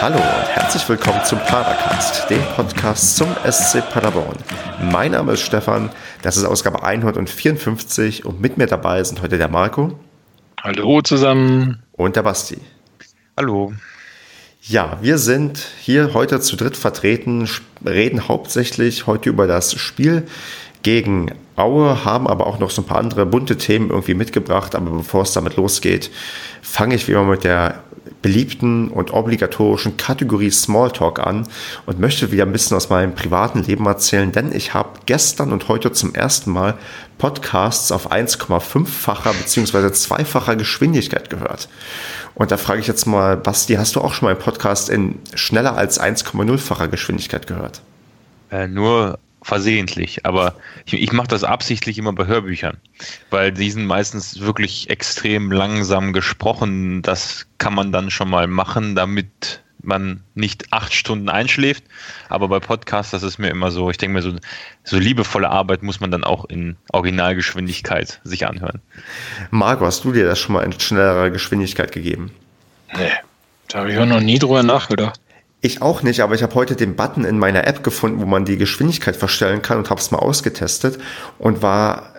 Hallo und herzlich willkommen zum Padercast, dem Podcast zum SC Paderborn. Mein Name ist Stefan, das ist Ausgabe 154 und mit mir dabei sind heute der Marco. Hallo zusammen. Und der Basti. Hallo. Ja, wir sind hier heute zu dritt vertreten, reden hauptsächlich heute über das Spiel gegen Aue, haben aber auch noch so ein paar andere bunte Themen irgendwie mitgebracht. Aber bevor es damit losgeht, fange ich wie immer mit der beliebten und obligatorischen Kategorie Smalltalk an und möchte wieder ein bisschen aus meinem privaten Leben erzählen, denn ich habe gestern und heute zum ersten Mal Podcasts auf 1,5-facher bzw. zweifacher Geschwindigkeit gehört. Und da frage ich jetzt mal, Basti, hast du auch schon mal einen Podcast in schneller als 1,0-facher Geschwindigkeit gehört? Äh, nur versehentlich, aber ich, ich mache das absichtlich immer bei Hörbüchern, weil die sind meistens wirklich extrem langsam gesprochen. Das kann man dann schon mal machen, damit man nicht acht Stunden einschläft. Aber bei Podcasts, das ist mir immer so, ich denke mir so, so liebevolle Arbeit muss man dann auch in Originalgeschwindigkeit sich anhören. Marco, hast du dir das schon mal in schnellerer Geschwindigkeit gegeben? Nee, da habe ich auch noch nie drüber nachgedacht. Ich auch nicht, aber ich habe heute den Button in meiner App gefunden, wo man die Geschwindigkeit verstellen kann und habe es mal ausgetestet und war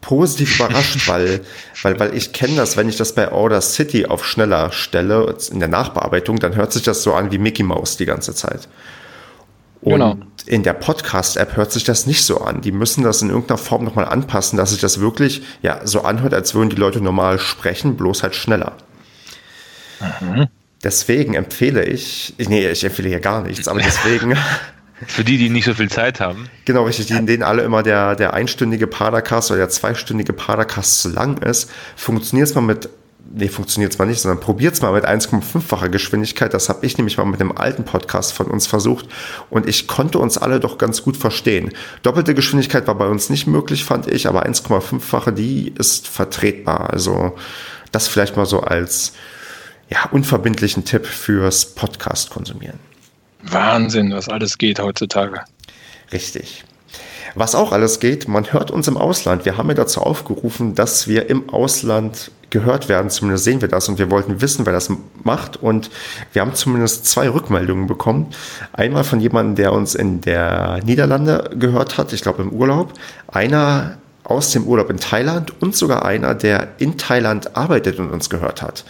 positiv überrascht, weil, weil, weil ich kenne das, wenn ich das bei Order City auf schneller stelle, in der Nachbearbeitung, dann hört sich das so an wie Mickey Mouse die ganze Zeit. Und genau. in der Podcast-App hört sich das nicht so an. Die müssen das in irgendeiner Form nochmal anpassen, dass sich das wirklich ja, so anhört, als würden die Leute normal sprechen, bloß halt schneller. Mhm. Deswegen empfehle ich, nee, ich empfehle hier gar nichts, aber deswegen. Für die, die nicht so viel Zeit haben. Genau, richtig, die, denen alle immer der, der einstündige Padercast oder der zweistündige Padercast zu lang ist, funktioniert es mal mit, nee, funktioniert es mal nicht, sondern probiert es mal mit 1,5-facher Geschwindigkeit. Das habe ich nämlich mal mit dem alten Podcast von uns versucht und ich konnte uns alle doch ganz gut verstehen. Doppelte Geschwindigkeit war bei uns nicht möglich, fand ich, aber 1,5-fache, die ist vertretbar. Also das vielleicht mal so als ja, unverbindlichen Tipp fürs Podcast konsumieren. Wahnsinn, was alles geht heutzutage. Richtig. Was auch alles geht, man hört uns im Ausland. Wir haben ja dazu aufgerufen, dass wir im Ausland gehört werden. Zumindest sehen wir das und wir wollten wissen, wer das macht. Und wir haben zumindest zwei Rückmeldungen bekommen. Einmal von jemandem, der uns in der Niederlande gehört hat, ich glaube im Urlaub. Einer aus dem Urlaub in Thailand und sogar einer, der in Thailand arbeitet und uns gehört hat.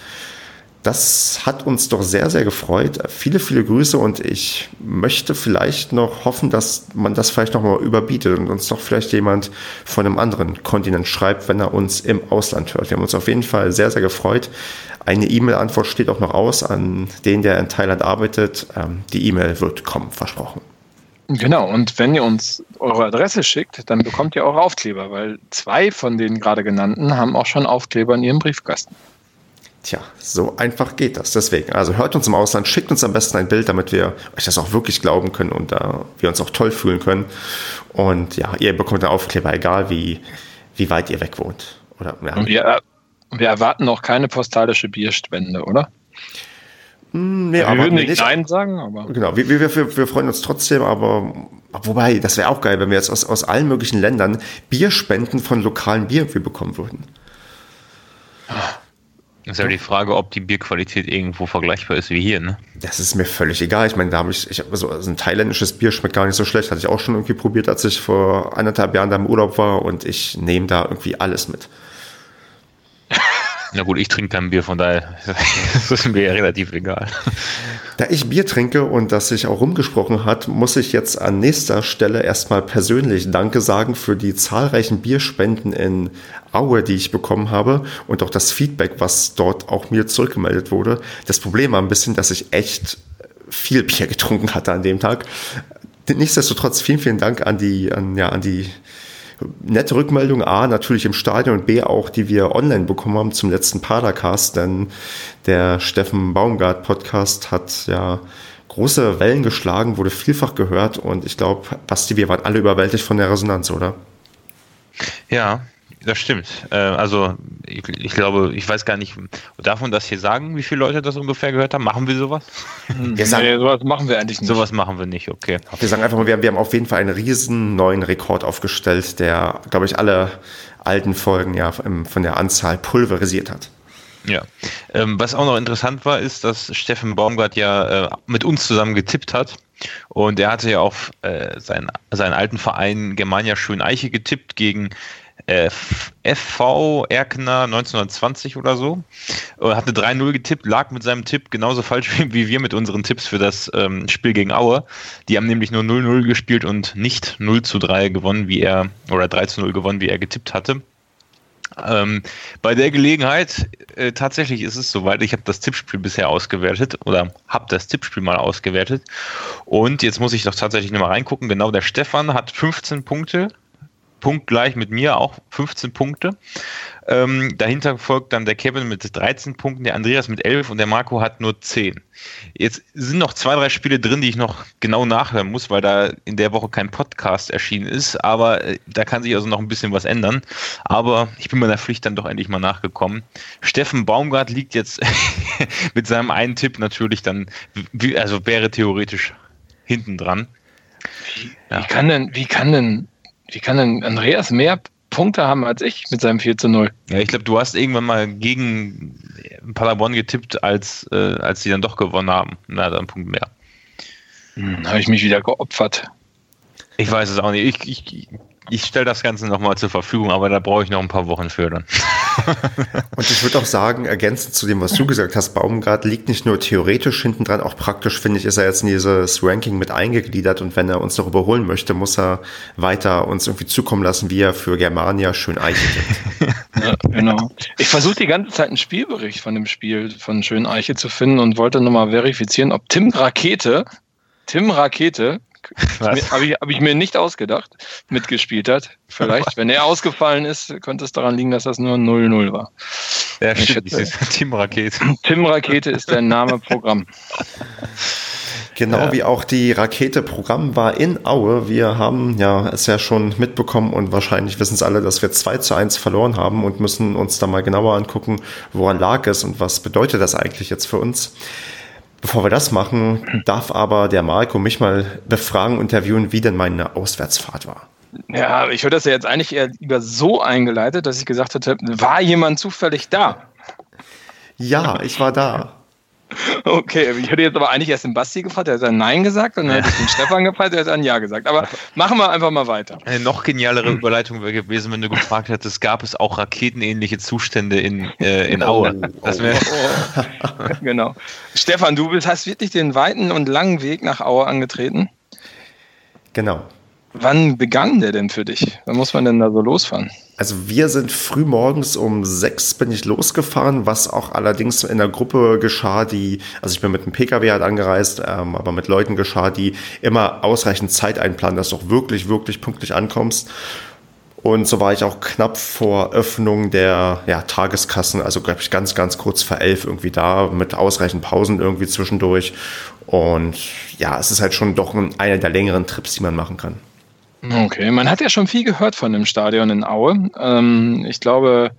Das hat uns doch sehr, sehr gefreut. Viele, viele Grüße und ich möchte vielleicht noch hoffen, dass man das vielleicht noch mal überbietet und uns doch vielleicht jemand von einem anderen Kontinent schreibt, wenn er uns im Ausland hört. Wir haben uns auf jeden Fall sehr, sehr gefreut. Eine E-Mail-Antwort steht auch noch aus an den, der in Thailand arbeitet. Ähm, die E-Mail wird kommen, versprochen. Genau, und wenn ihr uns eure Adresse schickt, dann bekommt ihr auch Aufkleber, weil zwei von den gerade genannten haben auch schon Aufkleber in ihrem Briefkasten. Tja, so einfach geht das. Deswegen, also hört uns im Ausland, schickt uns am besten ein Bild, damit wir euch das auch wirklich glauben können und da wir uns auch toll fühlen können. Und ja, ihr bekommt einen Aufkleber, egal wie, wie weit ihr weg wohnt. Oder, ja. und wir, wir erwarten auch keine postalische Bierspende, oder? Hm, nee, wir würden nicht, nicht Nein sagen, aber. Genau, wir, wir, wir, wir freuen uns trotzdem, aber wobei, das wäre auch geil, wenn wir jetzt aus, aus allen möglichen Ländern Bierspenden von lokalen Bier bekommen würden. Ah. Das ist ja die Frage, ob die Bierqualität irgendwo vergleichbar ist wie hier, ne? Das ist mir völlig egal. Ich meine, da habe ich, ich hab so, also ein thailändisches Bier schmeckt gar nicht so schlecht. Hatte ich auch schon irgendwie probiert, als ich vor anderthalb Jahren da im Urlaub war und ich nehme da irgendwie alles mit. Na gut, ich trinke kein Bier, von daher ist es mir ja relativ egal. Da ich Bier trinke und das sich auch rumgesprochen hat, muss ich jetzt an nächster Stelle erstmal persönlich Danke sagen für die zahlreichen Bierspenden in Aue, die ich bekommen habe und auch das Feedback, was dort auch mir zurückgemeldet wurde. Das Problem war ein bisschen, dass ich echt viel Bier getrunken hatte an dem Tag. Nichtsdestotrotz vielen, vielen Dank an die, an, ja, an die nette Rückmeldung, A, natürlich im Stadion und B, auch, die wir online bekommen haben zum letzten Padercast, denn der Steffen Baumgart Podcast hat ja große Wellen geschlagen, wurde vielfach gehört und ich glaube, Basti, wir waren alle überwältigt von der Resonanz, oder? Ja, das stimmt. Äh, also ich, ich, glaube, ich weiß gar nicht, darf man das hier sagen, wie viele Leute das ungefähr gehört haben? Machen wir sowas? Wir sagen, nee, sowas machen wir eigentlich nicht. Sowas machen wir nicht, okay. Wir sagen einfach mal, wir haben, wir haben auf jeden Fall einen riesen neuen Rekord aufgestellt, der, glaube ich, alle alten Folgen ja von der Anzahl pulverisiert hat. Ja. Ähm, was auch noch interessant war, ist, dass Steffen Baumgart ja äh, mit uns zusammen getippt hat. Und er hatte ja auf äh, seinen, seinen alten Verein Germania Schöneiche getippt gegen FV Erkner 1920 oder so. Äh, hatte 3-0 getippt, lag mit seinem Tipp genauso falsch wie wir mit unseren Tipps für das ähm, Spiel gegen Aue. Die haben nämlich nur 0-0 gespielt und nicht 0 zu 3 gewonnen, wie er, oder 3 zu 0 gewonnen, wie er getippt hatte. Ähm, bei der Gelegenheit, äh, tatsächlich ist es soweit, ich habe das Tippspiel bisher ausgewertet oder habe das Tippspiel mal ausgewertet und jetzt muss ich doch tatsächlich nochmal reingucken. Genau, der Stefan hat 15 Punkte, punktgleich mit mir auch 15 Punkte. Ähm, dahinter folgt dann der Kevin mit 13 Punkten, der Andreas mit 11 und der Marco hat nur 10. Jetzt sind noch zwei, drei Spiele drin, die ich noch genau nachhören muss, weil da in der Woche kein Podcast erschienen ist. Aber äh, da kann sich also noch ein bisschen was ändern. Aber ich bin meiner Pflicht dann doch endlich mal nachgekommen. Steffen Baumgart liegt jetzt mit seinem einen Tipp natürlich dann, also wäre theoretisch hinten dran. Wie, ja. wie, kann denn, wie kann denn wie kann denn Andreas mehr Punkte haben als ich mit seinem 4 zu 0? Ja, ich glaube, du hast irgendwann mal gegen Paderborn getippt, als, äh, als sie dann doch gewonnen haben. Na, dann Punkt mehr. Hm, Habe ich mich wieder geopfert. Ich weiß es auch nicht. Ich, ich, ich stelle das Ganze nochmal zur Verfügung, aber da brauche ich noch ein paar Wochen für dann. Und ich würde auch sagen, ergänzend zu dem, was du gesagt hast, Baumgart liegt nicht nur theoretisch hinten dran, auch praktisch, finde ich, ist er jetzt in dieses Ranking mit eingegliedert und wenn er uns noch überholen möchte, muss er weiter uns irgendwie zukommen lassen, wie er für Germania schön Eiche ja, genau. Ich versuche die ganze Zeit einen Spielbericht von dem Spiel von Schön Eiche zu finden und wollte nochmal verifizieren, ob Tim Rakete, Tim Rakete habe ich, hab ich mir nicht ausgedacht, mitgespielt hat. Vielleicht, wenn er ausgefallen ist, könnte es daran liegen, dass das nur 0-0 war. Ja, stimmt, Tim Rakete. Tim Rakete ist der Name Programm. Genau ja. wie auch die Rakete-Programm war in Aue. Wir haben ja es ja schon mitbekommen und wahrscheinlich wissen es alle, dass wir 2 zu 1 verloren haben und müssen uns da mal genauer angucken, woran lag es und was bedeutet das eigentlich jetzt für uns. Bevor wir das machen, darf aber der Marco mich mal befragen, interviewen, wie denn meine Auswärtsfahrt war. Ja, ich würde das ja jetzt eigentlich eher lieber so eingeleitet, dass ich gesagt hätte, war jemand zufällig da? Ja, ich war da. Okay, ich hätte jetzt aber eigentlich erst den Basti gefragt, der hat dann Nein gesagt und dann hätte ich den Stefan gefragt, der hat dann Ja gesagt. Aber machen wir einfach mal weiter. Eine noch genialere Überleitung wäre gewesen, wenn du gefragt hättest, gab es auch raketenähnliche Zustände in, äh, in Aue? Oh, oh, oh. genau. Stefan, du hast wirklich den weiten und langen Weg nach Aue angetreten? Genau. Wann begann der denn für dich? Wann muss man denn da so losfahren? Also wir sind früh morgens um sechs bin ich losgefahren, was auch allerdings in der Gruppe geschah, die, also ich bin mit einem Pkw halt angereist, ähm, aber mit Leuten geschah, die immer ausreichend Zeit einplanen, dass du auch wirklich, wirklich pünktlich ankommst. Und so war ich auch knapp vor Öffnung der ja, Tageskassen, also glaube ich ganz, ganz kurz vor elf irgendwie da, mit ausreichend Pausen irgendwie zwischendurch. Und ja, es ist halt schon doch einer der längeren Trips, die man machen kann. Okay, man hat ja schon viel gehört von dem Stadion in Aue. Ähm, ich glaube,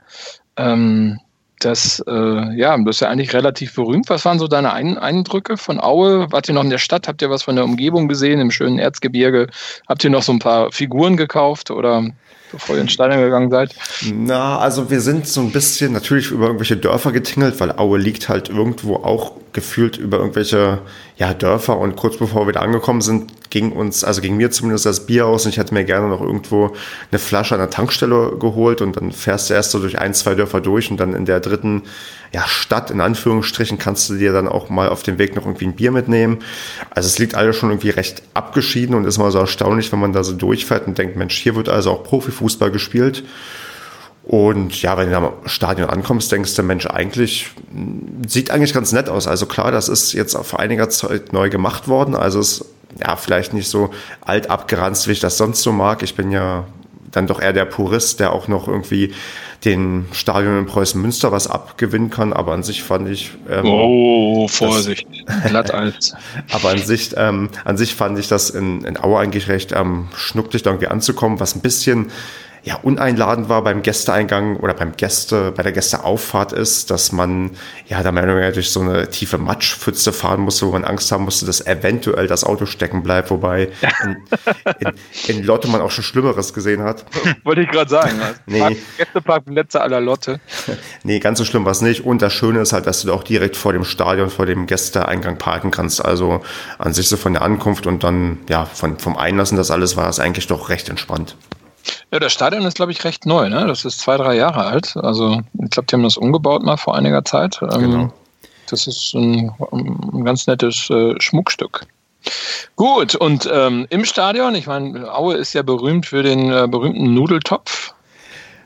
ähm, das, äh, ja, das ist ja eigentlich relativ berühmt. Was waren so deine Ein Eindrücke von Aue? Wart ihr noch in der Stadt? Habt ihr was von der Umgebung gesehen, im schönen Erzgebirge? Habt ihr noch so ein paar Figuren gekauft oder bevor ihr ins Stadion gegangen seid? Na, also wir sind so ein bisschen natürlich über irgendwelche Dörfer getingelt, weil Aue liegt halt irgendwo auch gefühlt über irgendwelche ja, Dörfer und kurz bevor wir da angekommen sind, ging uns, also ging mir zumindest das Bier aus und ich hätte mir gerne noch irgendwo eine Flasche an der Tankstelle geholt und dann fährst du erst so durch ein, zwei Dörfer durch und dann in der dritten ja, Stadt, in Anführungsstrichen, kannst du dir dann auch mal auf dem Weg noch irgendwie ein Bier mitnehmen. Also es liegt alles schon irgendwie recht abgeschieden und ist mal so erstaunlich, wenn man da so durchfährt und denkt, Mensch, hier wird also auch Profifußball gespielt. Und ja, wenn du am Stadion ankommst, denkst du, Mensch, eigentlich sieht eigentlich ganz nett aus. Also klar, das ist jetzt vor einiger Zeit neu gemacht worden. Also es ja vielleicht nicht so alt abgeranzt, wie ich das sonst so mag. Ich bin ja dann doch eher der Purist, der auch noch irgendwie den Stadion in Preußen Münster was abgewinnen kann. Aber an sich fand ich. Ähm, oh, Vorsicht, Glatteis. aber an sich, ähm, an sich fand ich das in, in Aue eigentlich recht ähm, schnucklig irgendwie anzukommen, was ein bisschen ja, uneinladend war beim Gästeeingang oder beim Gäste, bei der Gästeauffahrt ist, dass man ja da mehr oder weniger durch so eine tiefe Matschpfütze fahren musste, wo man Angst haben musste, dass eventuell das Auto stecken bleibt, wobei in, in, in Lotte man auch schon Schlimmeres gesehen hat. Wollte ich gerade sagen. nee. Gästeparkplätze aller Lotte. nee, ganz so schlimm war es nicht. Und das Schöne ist halt, dass du auch direkt vor dem Stadion, vor dem Gästeeingang parken kannst. Also an sich so von der Ankunft und dann ja von, vom Einlassen, das alles war es eigentlich doch recht entspannt. Ja, das Stadion ist, glaube ich, recht neu. Ne? Das ist zwei, drei Jahre alt. Also ich glaube, die haben das umgebaut mal vor einiger Zeit. Ähm, genau. Das ist ein, ein ganz nettes äh, Schmuckstück. Gut, und ähm, im Stadion, ich meine, Aue ist ja berühmt für den äh, berühmten Nudeltopf.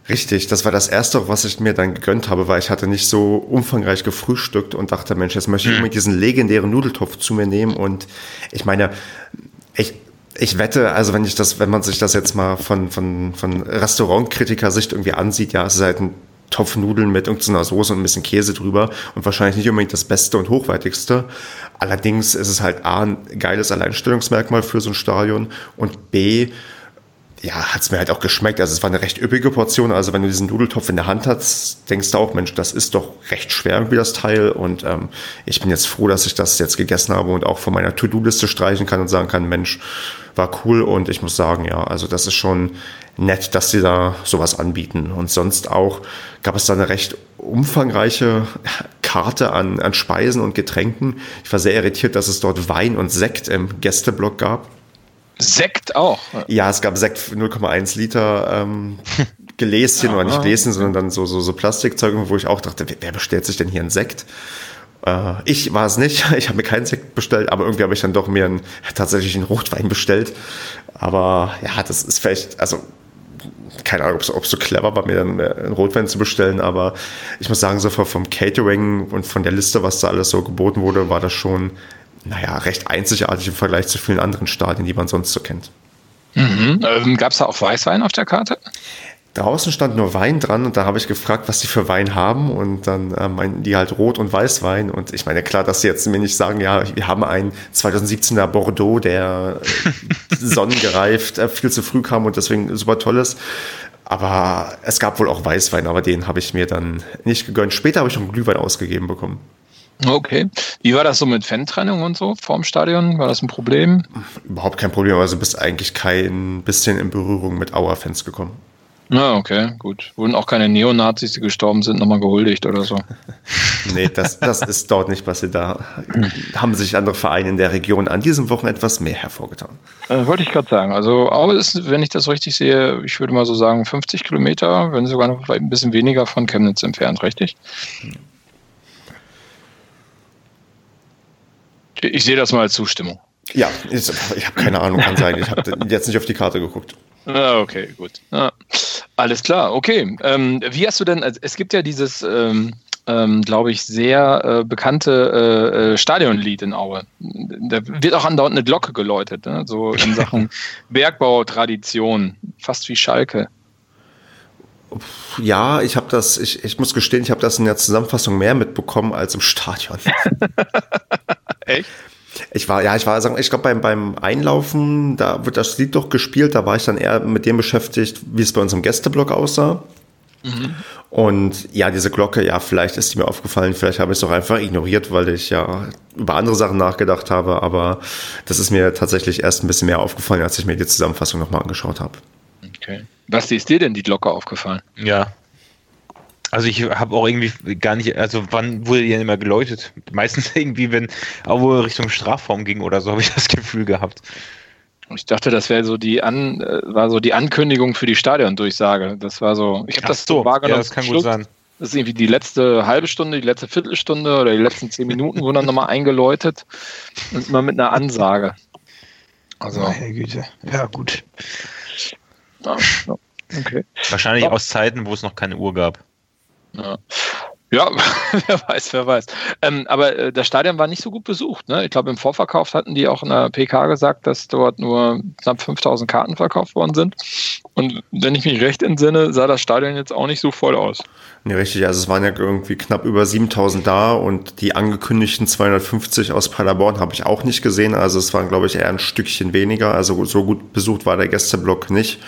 Richtig, das war das Erste, was ich mir dann gegönnt habe, weil ich hatte nicht so umfangreich gefrühstückt und dachte, Mensch, jetzt möchte ich mhm. diesen legendären Nudeltopf zu mir nehmen. Und ich meine, ich, ich wette, also wenn ich das, wenn man sich das jetzt mal von, von, von Restaurantkritiker-Sicht irgendwie ansieht, ja, es ist halt ein Topf Nudeln mit irgendeiner Soße und ein bisschen Käse drüber und wahrscheinlich nicht unbedingt das Beste und Hochwertigste. Allerdings ist es halt A, ein geiles Alleinstellungsmerkmal für so ein Stadion und B, ja, hat es mir halt auch geschmeckt. Also es war eine recht üppige Portion. Also wenn du diesen Nudeltopf in der Hand hast, denkst du auch, Mensch, das ist doch recht schwer irgendwie das Teil. Und ähm, ich bin jetzt froh, dass ich das jetzt gegessen habe und auch von meiner To-Do-Liste streichen kann und sagen kann, Mensch, war cool. Und ich muss sagen, ja, also das ist schon nett, dass sie da sowas anbieten. Und sonst auch gab es da eine recht umfangreiche Karte an, an Speisen und Getränken. Ich war sehr irritiert, dass es dort Wein und Sekt im Gästeblock gab. Sekt auch. Ja, es gab Sekt 0,1 Liter ähm, Geläschen oder nicht Gläschen, sondern dann so, so, so Plastikzeug, wo ich auch dachte, wer bestellt sich denn hier einen Sekt? Äh, ich war es nicht, ich habe mir keinen Sekt bestellt, aber irgendwie habe ich dann doch mir einen, tatsächlich einen Rotwein bestellt. Aber ja, das ist vielleicht, also keine Ahnung, ob es so clever war, mir dann einen Rotwein zu bestellen, aber ich muss sagen, so vom Catering und von der Liste, was da alles so geboten wurde, war das schon naja, recht einzigartig im Vergleich zu vielen anderen Stadien, die man sonst so kennt. Mhm. Ähm, Gab es da auch Weißwein auf der Karte? Draußen stand nur Wein dran und da habe ich gefragt, was die für Wein haben und dann äh, meinten die halt Rot- und Weißwein und ich meine, klar, dass sie jetzt mir nicht sagen, ja, wir haben einen 2017er Bordeaux, der äh, sonnengereift äh, viel zu früh kam und deswegen super toll ist. Aber es gab wohl auch Weißwein, aber den habe ich mir dann nicht gegönnt. Später habe ich noch einen Glühwein ausgegeben bekommen. Okay. Wie war das so mit Fantrennung und so vorm Stadion? War das ein Problem? Überhaupt kein Problem, also bist eigentlich kein bisschen in Berührung mit Auer-Fans gekommen. Na, ah, okay, gut. Wurden auch keine Neonazis, die gestorben sind, nochmal gehuldigt oder so? nee, das, das ist dort nicht passiert. Da haben sich andere Vereine in der Region an diesem Wochenende etwas mehr hervorgetan. Äh, wollte ich gerade sagen. Also Aue ist, wenn ich das richtig sehe, ich würde mal so sagen, 50 Kilometer, wenn sogar noch ein bisschen weniger von Chemnitz entfernt, richtig? Ich sehe das mal als Zustimmung. Ja, ich, ich habe keine Ahnung, kann sein. Ich habe jetzt nicht auf die Karte geguckt. Ah, okay, gut. Ah, alles klar, okay. Ähm, wie hast du denn, also es gibt ja dieses, ähm, ähm, glaube ich, sehr äh, bekannte äh, äh, Stadionlied in Aue. Da wird auch andauernd eine Glocke geläutet, ne? so in Sachen Bergbautradition, fast wie Schalke. Ja, ich habe das, ich, ich muss gestehen, ich habe das in der Zusammenfassung mehr mitbekommen als im Stadion. Echt? Ich war, ja, ich war, sagen, ich glaube, beim, beim Einlaufen, da wird das Lied doch gespielt, da war ich dann eher mit dem beschäftigt, wie es bei uns im Gästeblock aussah. Mhm. Und ja, diese Glocke, ja, vielleicht ist die mir aufgefallen, vielleicht habe ich es doch einfach ignoriert, weil ich ja über andere Sachen nachgedacht habe, aber das ist mir tatsächlich erst ein bisschen mehr aufgefallen, als ich mir die Zusammenfassung nochmal angeschaut habe. Okay. Was ist dir denn die Glocke aufgefallen? Ja, also ich habe auch irgendwie gar nicht, also wann wurde die denn immer geläutet? Meistens irgendwie, wenn Aue Richtung Strafraum ging oder so, habe ich das Gefühl gehabt. Ich dachte, das wäre so die An, äh, war so die Ankündigung für die Stadiondurchsage. Das war so, ich habe das so wahrgenommen. Ja, das kann Schluss. gut sein. Das ist irgendwie die letzte halbe Stunde, die letzte Viertelstunde oder die letzten zehn Minuten wurden dann nochmal eingeläutet und immer mit einer Ansage. Also, meine Güte. Ja, gut. Ja, okay. Wahrscheinlich aus Zeiten, wo es noch keine Uhr gab. Ja. Wer weiß, wer weiß. Ähm, aber äh, das Stadion war nicht so gut besucht. Ne? Ich glaube, im Vorverkauf hatten die auch in der PK gesagt, dass dort nur knapp 5000 Karten verkauft worden sind. Und wenn ich mich recht entsinne, sah das Stadion jetzt auch nicht so voll aus. Nee, richtig. Also es waren ja irgendwie knapp über 7000 da und die angekündigten 250 aus Paderborn habe ich auch nicht gesehen. Also es waren, glaube ich, eher ein Stückchen weniger. Also so gut besucht war der Gästeblock nicht.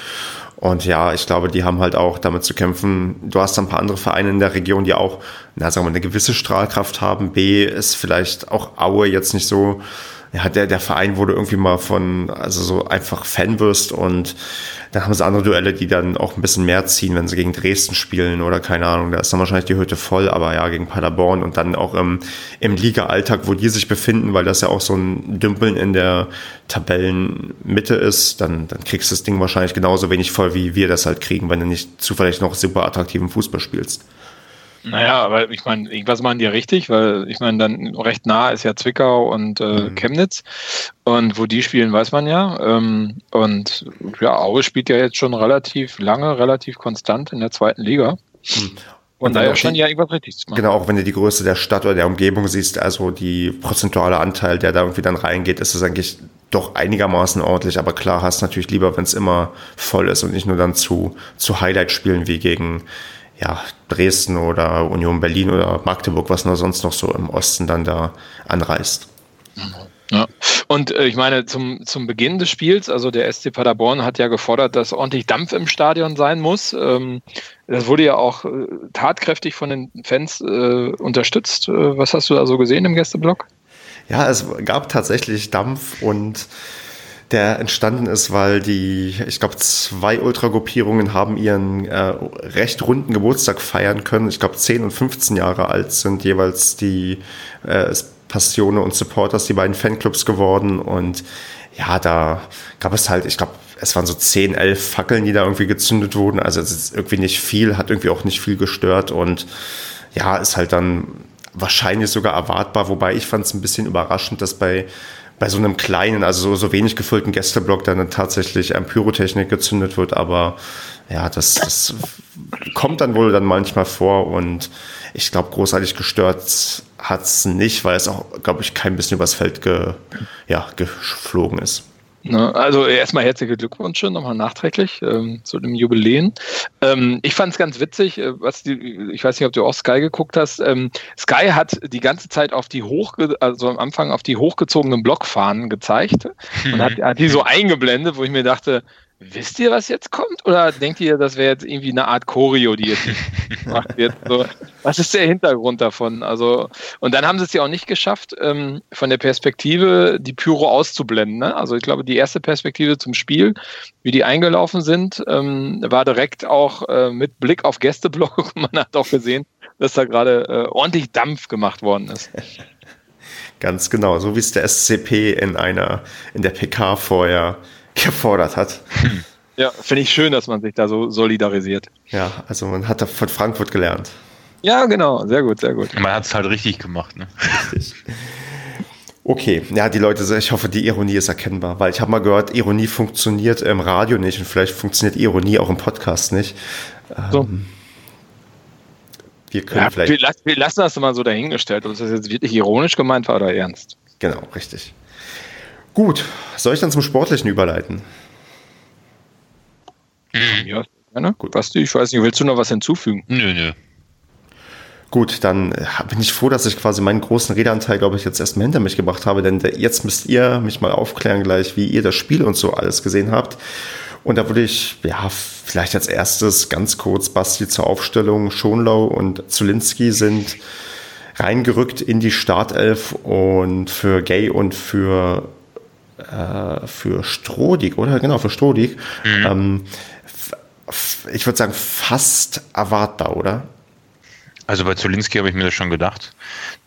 Und ja, ich glaube, die haben halt auch damit zu kämpfen. Du hast ein paar andere Vereine in der Region, die auch, na, sagen wir, eine gewisse Strahlkraft haben. B ist vielleicht auch Aue jetzt nicht so ja, der, der Verein wurde irgendwie mal von, also so einfach Fan wirst und dann haben sie andere Duelle, die dann auch ein bisschen mehr ziehen, wenn sie gegen Dresden spielen oder keine Ahnung, da ist dann wahrscheinlich die Hütte voll, aber ja, gegen Paderborn und dann auch im, im Liga-Alltag, wo die sich befinden, weil das ja auch so ein Dümpeln in der Tabellenmitte ist, dann, dann kriegst du das Ding wahrscheinlich genauso wenig voll, wie wir das halt kriegen, wenn du nicht zufällig noch super attraktiven Fußball spielst. Naja, aber ich meine, irgendwas machen die ja richtig, weil ich meine, dann recht nah ist ja Zwickau und äh, mhm. Chemnitz. Und wo die spielen, weiß man ja. Ähm, und ja, Aue spielt ja jetzt schon relativ lange, relativ konstant in der zweiten Liga. Mhm. Und, und daher schon ja irgendwas richtig zu machen. Genau, auch wenn du die Größe der Stadt oder der Umgebung siehst, also die prozentuale Anteil, der da irgendwie dann reingeht, ist es eigentlich doch einigermaßen ordentlich. Aber klar, hast natürlich lieber, wenn es immer voll ist und nicht nur dann zu, zu Highlight-Spielen wie gegen ja, Dresden oder Union Berlin oder Magdeburg, was nur sonst noch so im Osten dann da anreist. Ja. Und äh, ich meine, zum, zum Beginn des Spiels, also der SC Paderborn hat ja gefordert, dass ordentlich Dampf im Stadion sein muss. Ähm, das wurde ja auch äh, tatkräftig von den Fans äh, unterstützt. Äh, was hast du da so gesehen im Gästeblock? Ja, es gab tatsächlich Dampf und der entstanden ist, weil die, ich glaube, zwei Ultragruppierungen haben ihren äh, recht runden Geburtstag feiern können. Ich glaube, 10 und 15 Jahre alt sind jeweils die äh, Passione und Supporters, die beiden Fanclubs geworden. Und ja, da gab es halt, ich glaube, es waren so 10, 11 Fackeln, die da irgendwie gezündet wurden. Also es ist irgendwie nicht viel, hat irgendwie auch nicht viel gestört und ja, ist halt dann wahrscheinlich sogar erwartbar, wobei ich fand es ein bisschen überraschend, dass bei bei so einem kleinen, also so, so wenig gefüllten Gästeblock dann tatsächlich ein Pyrotechnik gezündet wird, aber ja, das, das kommt dann wohl dann manchmal vor und ich glaube, großartig gestört hat's nicht, weil es auch, glaube ich, kein bisschen übers Feld ge, ja, geflogen ist. Ne, also erstmal herzliche Glückwünsche nochmal nachträglich ähm, zu dem Jubiläen. Ähm, ich fand es ganz witzig, äh, was die, ich weiß nicht, ob du auch Sky geguckt hast. Ähm, Sky hat die ganze Zeit auf die hochge also am Anfang auf die hochgezogenen Blockfahnen gezeigt mhm. und hat, hat die so eingeblendet, wo ich mir dachte, wisst ihr, was jetzt kommt? Oder denkt ihr, das wäre jetzt irgendwie eine Art Choreo, die jetzt gemacht wird? So, was ist der Hintergrund davon? Also, und dann haben sie es ja auch nicht geschafft, ähm, von der Perspektive die Pyro auszublenden. Ne? Also ich glaube, die erste Perspektive zum Spiel, wie die eingelaufen sind, ähm, war direkt auch äh, mit Blick auf Gästeblock. Man hat auch gesehen, dass da gerade äh, ordentlich Dampf gemacht worden ist. Ganz genau, so wie es der SCP in einer, in der PK vorher gefordert hat. Ja, finde ich schön, dass man sich da so solidarisiert. Ja, also man hat da von Frankfurt gelernt. Ja, genau, sehr gut, sehr gut. Man hat es halt richtig gemacht, ne? Richtig. Okay, ja, die Leute, ich hoffe, die Ironie ist erkennbar, weil ich habe mal gehört, Ironie funktioniert im Radio nicht und vielleicht funktioniert Ironie auch im Podcast nicht. So. Ähm, wir können ja, vielleicht. Wir, wir, lassen das mal so dahingestellt, ob das jetzt wirklich ironisch gemeint war oder ernst. Genau, richtig. Gut, soll ich dann zum Sportlichen überleiten? Mhm. Ja, gerne. Gut. Basti, ich weiß nicht, willst du noch was hinzufügen? Nö, nö. Gut, dann äh, bin ich froh, dass ich quasi meinen großen Redeanteil, glaube ich, jetzt erstmal hinter mich gebracht habe, denn jetzt müsst ihr mich mal aufklären gleich, wie ihr das Spiel und so alles gesehen habt. Und da würde ich, ja, vielleicht als erstes ganz kurz Basti zur Aufstellung. Schonlau und Zulinski sind reingerückt in die Startelf und für Gay und für äh, für Strodig, oder? Genau, für Strodig. Mhm. Ähm, ich würde sagen, fast erwartbar, oder? Also bei Zolinski habe ich mir das schon gedacht.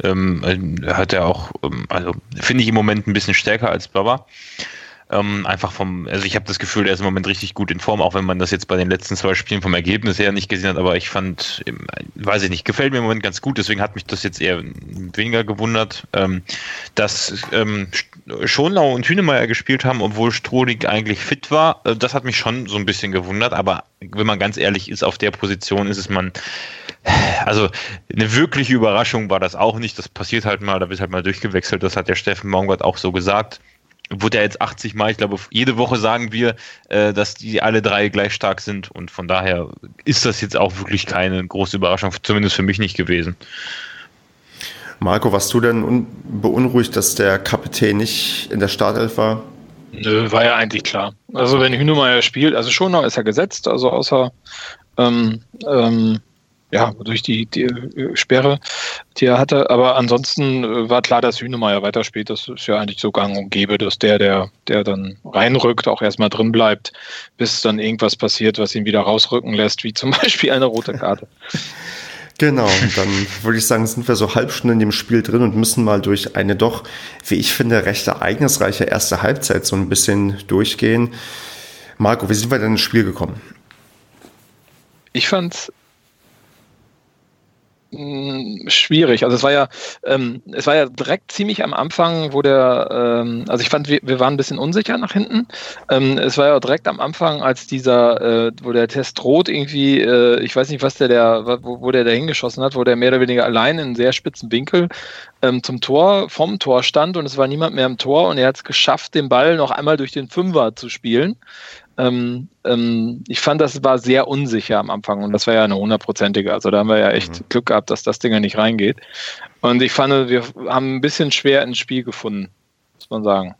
Ähm, hat er auch, ähm, also finde ich im Moment ein bisschen stärker als Baba. Ähm, einfach vom, also ich habe das Gefühl, er ist im Moment richtig gut in Form, auch wenn man das jetzt bei den letzten zwei Spielen vom Ergebnis her nicht gesehen hat, aber ich fand, ähm, weiß ich nicht, gefällt mir im Moment ganz gut, deswegen hat mich das jetzt eher weniger gewundert, ähm, dass ähm, Schonlau und Hünemeyer gespielt haben, obwohl Strohlig eigentlich fit war. Äh, das hat mich schon so ein bisschen gewundert, aber wenn man ganz ehrlich ist, auf der Position ist es man, also eine wirkliche Überraschung war das auch nicht. Das passiert halt mal, da wird halt mal durchgewechselt. Das hat der Steffen Baumgart auch so gesagt wurde ja jetzt 80 Mal, ich glaube, jede Woche sagen wir, äh, dass die alle drei gleich stark sind und von daher ist das jetzt auch wirklich keine große Überraschung, zumindest für mich nicht gewesen. Marco, warst du denn beunruhigt, dass der Kapitän nicht in der Startelf war? Nö, war ja eigentlich klar. Also wenn Hünemeyer spielt, also Schonau ist ja gesetzt, also außer ähm, ähm, ja, durch die, die äh, Sperre, die er hatte. Aber ansonsten äh, war klar, dass Hünemeyer weiterspielt. Das ist ja eigentlich so gang und gäbe, dass der, der, der dann reinrückt, auch erstmal drin bleibt, bis dann irgendwas passiert, was ihn wieder rausrücken lässt, wie zum Beispiel eine rote Karte. Genau, dann würde ich sagen, sind wir so halb Stunde in dem Spiel drin und müssen mal durch eine doch, wie ich finde, recht ereignisreiche erste Halbzeit so ein bisschen durchgehen. Marco, wie sind wir denn ins Spiel gekommen? Ich fand schwierig. Also es war ja, ähm, es war ja direkt ziemlich am Anfang, wo der, ähm, also ich fand, wir, wir waren ein bisschen unsicher nach hinten. Ähm, es war ja direkt am Anfang, als dieser, äh, wo der Test rot irgendwie, äh, ich weiß nicht, was der, der wo, wo der da hingeschossen hat, wo der mehr oder weniger allein in einem sehr spitzen Winkel ähm, zum Tor, vom Tor stand und es war niemand mehr im Tor und er hat es geschafft, den Ball noch einmal durch den Fünfer zu spielen. Ähm, ähm, ich fand, das war sehr unsicher am Anfang und das war ja eine hundertprozentige. Also da haben wir ja echt mhm. Glück gehabt, dass das Ding ja nicht reingeht. Und ich fand, wir haben ein bisschen schwer ins Spiel gefunden, muss man sagen.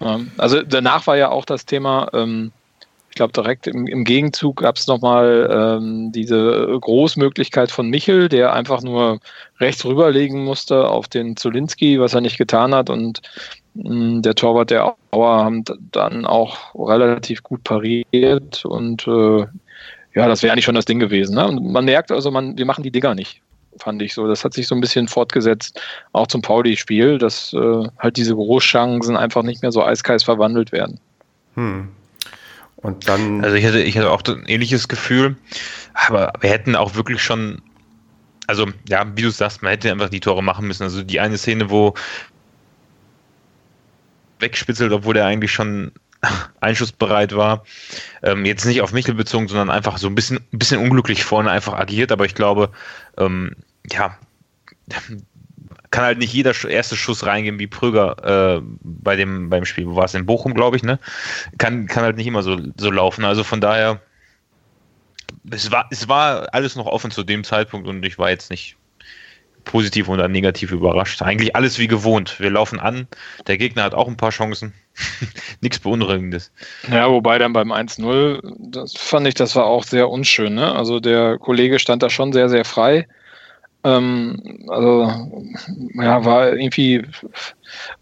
Ähm, also danach war ja auch das Thema, ähm, ich glaube direkt im, im Gegenzug gab es nochmal ähm, diese Großmöglichkeit von Michel, der einfach nur rechts rüberlegen musste auf den Zulinski, was er nicht getan hat und der Torwart der Auer haben dann auch relativ gut pariert und äh, ja, das wäre eigentlich schon das Ding gewesen. Ne? Und man merkt also, man, wir machen die Dinger nicht, fand ich so. Das hat sich so ein bisschen fortgesetzt, auch zum Pauli-Spiel, dass äh, halt diese Großchancen einfach nicht mehr so eiskalt verwandelt werden. Hm. Und dann. Also ich hatte, ich hatte auch ein ähnliches Gefühl, aber wir hätten auch wirklich schon also ja, wie du sagst, man hätte einfach die Tore machen müssen. Also die eine Szene, wo wegspitzelt, obwohl er eigentlich schon einschussbereit war. Ähm, jetzt nicht auf Michel bezogen, sondern einfach so ein bisschen, ein bisschen unglücklich vorne einfach agiert, aber ich glaube, ähm, ja, kann halt nicht jeder erste Schuss reingehen wie Pröger äh, bei dem beim Spiel, wo war es in Bochum, glaube ich, ne? Kann, kann halt nicht immer so, so laufen. Also von daher, es war, es war alles noch offen zu dem Zeitpunkt und ich war jetzt nicht positiv oder negativ überrascht. Eigentlich alles wie gewohnt. Wir laufen an, der Gegner hat auch ein paar Chancen. Nichts Beunruhigendes. Ja, wobei dann beim 1-0, das fand ich, das war auch sehr unschön. Ne? Also der Kollege stand da schon sehr, sehr frei. Ähm, also, ja, war irgendwie,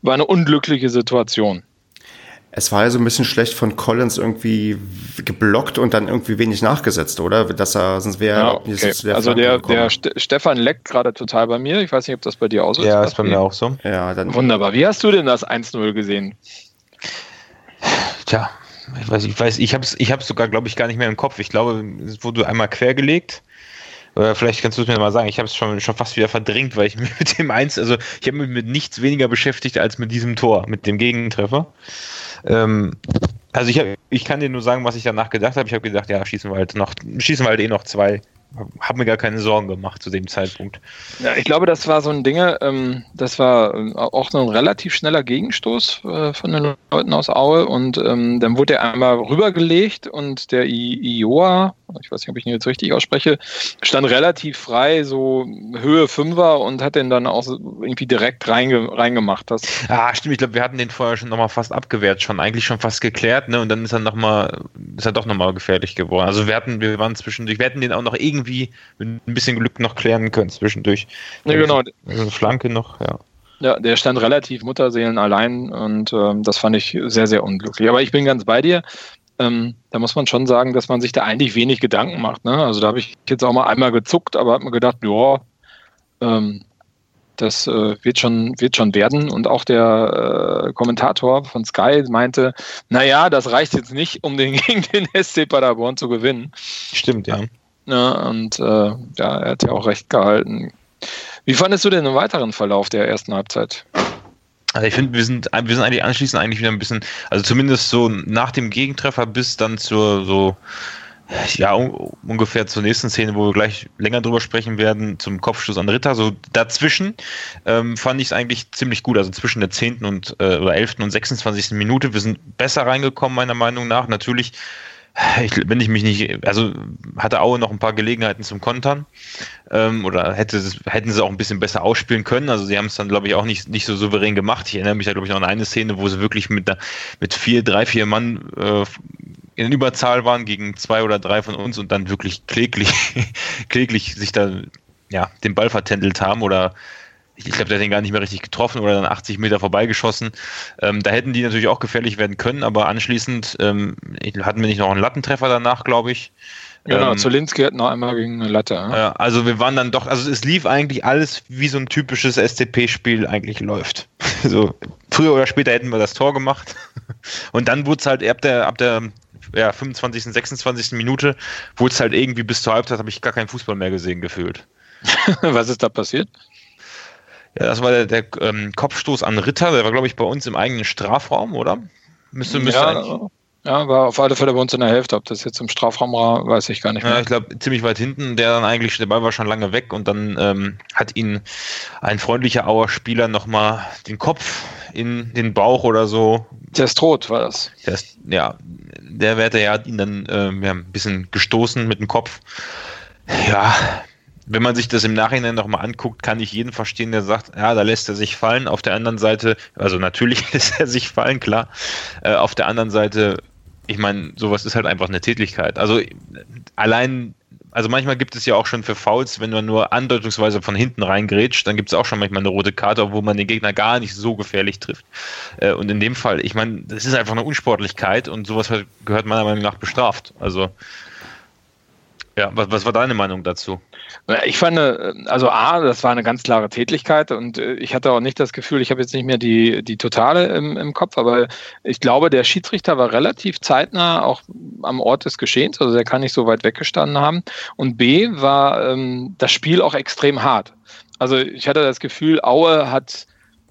war eine unglückliche Situation. Es war ja so ein bisschen schlecht von Collins irgendwie geblockt und dann irgendwie wenig nachgesetzt, oder? Dass er, sonst wäre ja, okay. wär Also der, der St Stefan leckt gerade total bei mir. Ich weiß nicht, ob das bei dir auch so ist. Ja, ist bei mir auch so. Ja, dann Wunderbar. Wie hast du denn das 1-0 gesehen? Tja, ich weiß, ich weiß, ich habe es ich hab's sogar, glaube ich, gar nicht mehr im Kopf. Ich glaube, es wurde einmal quergelegt. Oder vielleicht kannst du es mir mal sagen. Ich habe es schon, schon fast wieder verdrängt, weil ich mich mit dem eins, also ich habe mich mit nichts weniger beschäftigt als mit diesem Tor, mit dem Gegentreffer. Ähm, also ich, hab, ich kann dir nur sagen, was ich danach gedacht habe. Ich habe gedacht, ja, schießen wir halt noch, schießen wir halt eh noch zwei habe mir gar keine Sorgen gemacht zu dem Zeitpunkt. Ja, ich glaube, das war so ein Ding, ähm, das war äh, auch so ein relativ schneller Gegenstoß äh, von den Leuten aus Aue und ähm, dann wurde er einmal rübergelegt und der I Ioa, ich weiß nicht, ob ich ihn jetzt richtig ausspreche, stand relativ frei, so Höhe Fünfer und hat den dann auch irgendwie direkt reinge reingemacht. Das ah, stimmt, ich glaube, wir hatten den vorher schon nochmal fast abgewehrt, schon eigentlich schon fast geklärt, ne? Und dann ist er nochmal, ist er doch nochmal gefährlich geworden. Also wir hatten, wir waren zwischendurch, wir hätten den auch noch irgendwie irgendwie mit ein bisschen Glück noch klären können zwischendurch. Ja, genau. Also Flanke noch, ja. Ja, der stand relativ Mutterseelen allein und ähm, das fand ich sehr, sehr unglücklich. Aber ich bin ganz bei dir. Ähm, da muss man schon sagen, dass man sich da eigentlich wenig Gedanken macht. Ne? Also da habe ich jetzt auch mal einmal gezuckt, aber habe mir gedacht, ja, ähm, das äh, wird, schon, wird schon werden. Und auch der äh, Kommentator von Sky meinte, naja, das reicht jetzt nicht, um den gegen den SC Paderborn zu gewinnen. Stimmt, ja. Ne? Und äh, ja, er hat ja auch recht gehalten. Wie fandest du denn den weiteren Verlauf der ersten Halbzeit? Also ich finde, wir sind, wir sind eigentlich anschließend eigentlich wieder ein bisschen, also zumindest so nach dem Gegentreffer bis dann zur so ja, un ungefähr zur nächsten Szene, wo wir gleich länger drüber sprechen werden, zum Kopfschuss an Ritter. So dazwischen ähm, fand ich es eigentlich ziemlich gut. Also zwischen der 10. und äh, oder 11. und 26. Minute. Wir sind besser reingekommen, meiner Meinung nach. Natürlich ich, wenn ich mich nicht, also hatte Aue noch ein paar Gelegenheiten zum Kontern ähm, oder hätte, hätten sie auch ein bisschen besser ausspielen können. Also sie haben es dann, glaube ich, auch nicht, nicht so souverän gemacht. Ich erinnere mich da, glaube ich, noch an eine Szene, wo sie wirklich mit, mit vier, drei, vier Mann äh, in Überzahl waren gegen zwei oder drei von uns und dann wirklich kläglich, kläglich sich da ja, den Ball vertändelt haben oder ich glaube, der hat den gar nicht mehr richtig getroffen oder dann 80 Meter vorbeigeschossen. Ähm, da hätten die natürlich auch gefährlich werden können, aber anschließend ähm, hatten wir nicht noch einen Lattentreffer danach, glaube ich. Genau, ähm, Zolinski hat noch einmal gegen eine Latte. Ja. also wir waren dann doch, also es lief eigentlich alles wie so ein typisches SCP-Spiel eigentlich läuft. so, früher oder später hätten wir das Tor gemacht. Und dann wurde es halt ab der, ab der ja, 25., 26. Minute, wurde es halt irgendwie bis zur Halbzeit, habe ich gar keinen Fußball mehr gesehen gefühlt. Was ist da passiert? Ja, das war der, der ähm, Kopfstoß an Ritter, der war, glaube ich, bei uns im eigenen Strafraum, oder? Müsste, müsste ja, ja, war auf alle Fälle bei uns in der Hälfte. Ob das jetzt im Strafraum war, weiß ich gar nicht mehr. Ja, ich glaube, ziemlich weit hinten. Der dann eigentlich, der Ball war schon lange weg und dann ähm, hat ihn ein freundlicher Auer Spieler nochmal den Kopf in den Bauch oder so. Der ist tot, war das. Der ist, ja, der Wärter ja, hat ihn dann ähm, ja, ein bisschen gestoßen mit dem Kopf. Ja, wenn man sich das im Nachhinein nochmal anguckt, kann ich jeden verstehen, der sagt, ja, da lässt er sich fallen. Auf der anderen Seite, also natürlich lässt er sich fallen, klar. Äh, auf der anderen Seite, ich meine, sowas ist halt einfach eine Tätigkeit. Also allein, also manchmal gibt es ja auch schon für Fouls, wenn man nur andeutungsweise von hinten reingrätscht, dann gibt es auch schon manchmal eine rote Karte, wo man den Gegner gar nicht so gefährlich trifft. Äh, und in dem Fall, ich meine, das ist einfach eine Unsportlichkeit und sowas gehört meiner Meinung nach bestraft. Also ja, was, was war deine Meinung dazu? Ich fand, äh, also A, das war eine ganz klare Tätigkeit und äh, ich hatte auch nicht das Gefühl, ich habe jetzt nicht mehr die, die Totale im, im Kopf, aber ich glaube, der Schiedsrichter war relativ zeitnah auch am Ort des Geschehens, also der kann nicht so weit weggestanden haben. Und B, war ähm, das Spiel auch extrem hart. Also ich hatte das Gefühl, Aue hat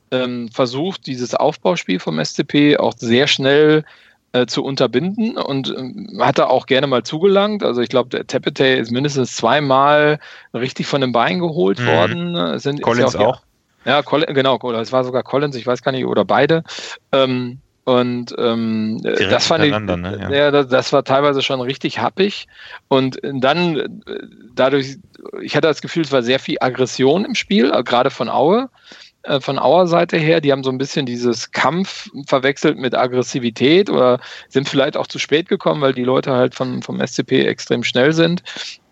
ähm, versucht, dieses Aufbauspiel vom SCP auch sehr schnell äh, zu unterbinden und äh, hat er auch gerne mal zugelangt. Also ich glaube, der Tepete ist mindestens zweimal richtig von den Beinen geholt mhm. worden. Sind, Collins ja auch. Ja, Collins, genau, es war sogar Collins, ich weiß gar nicht, oder beide. Ähm, und ähm, das fand ich, ne? ja. ja das, das, war teilweise schon richtig happig. Und dann äh, dadurch, ich hatte das Gefühl, es war sehr viel Aggression im Spiel, äh, gerade von Aue. Äh, von Auer Seite her. Die haben so ein bisschen dieses Kampf verwechselt mit Aggressivität oder sind vielleicht auch zu spät gekommen, weil die Leute halt von, vom SCP extrem schnell sind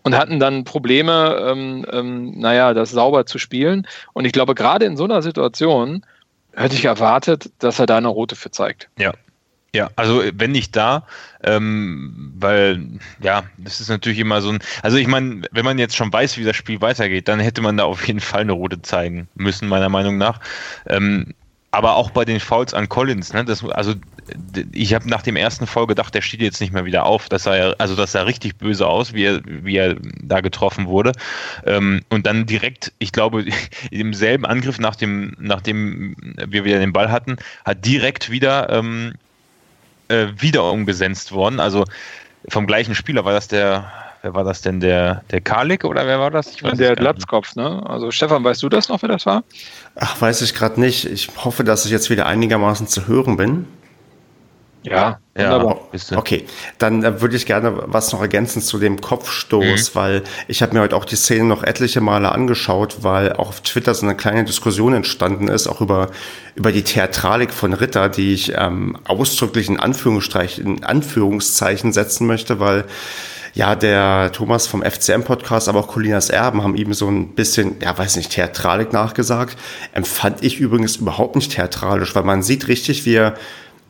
und hatten dann Probleme, ähm, ähm, naja, das sauber zu spielen. Und ich glaube, gerade in so einer Situation hätte ich erwartet, dass er da eine rote für zeigt. Ja, ja, also wenn nicht da, ähm, weil ja, das ist natürlich immer so ein. Also ich meine, wenn man jetzt schon weiß, wie das Spiel weitergeht, dann hätte man da auf jeden Fall eine rote zeigen müssen, meiner Meinung nach. Ähm, aber auch bei den Fouls an Collins, ne, das, also ich habe nach dem ersten Foul gedacht, der steht jetzt nicht mehr wieder auf. Das sah ja, also das sah richtig böse aus, wie er, wie er da getroffen wurde. Ähm, und dann direkt, ich glaube, im selben Angriff, nach dem, nachdem wir wieder den Ball hatten, hat direkt wieder ähm, äh, wieder umgesetzt worden. Also vom gleichen Spieler war das der, wer war das denn, der, der Kalik oder wer war das? Ich weiß der Glatzkopf, ne? Also Stefan, weißt du das noch, wer das war? Ach, weiß ich gerade nicht. Ich hoffe, dass ich jetzt wieder einigermaßen zu hören bin. Ja, ja, okay. Dann äh, würde ich gerne was noch ergänzen zu dem Kopfstoß, mhm. weil ich habe mir heute auch die Szene noch etliche Male angeschaut, weil auch auf Twitter so eine kleine Diskussion entstanden ist, auch über, über die Theatralik von Ritter, die ich ähm, ausdrücklich in, Anführungszeichen, in Anführungszeichen setzen möchte, weil ja, der Thomas vom FCM-Podcast, aber auch Colinas Erben haben ihm so ein bisschen, ja, weiß nicht, Theatralik nachgesagt. Empfand ich übrigens überhaupt nicht theatralisch, weil man sieht richtig, wie er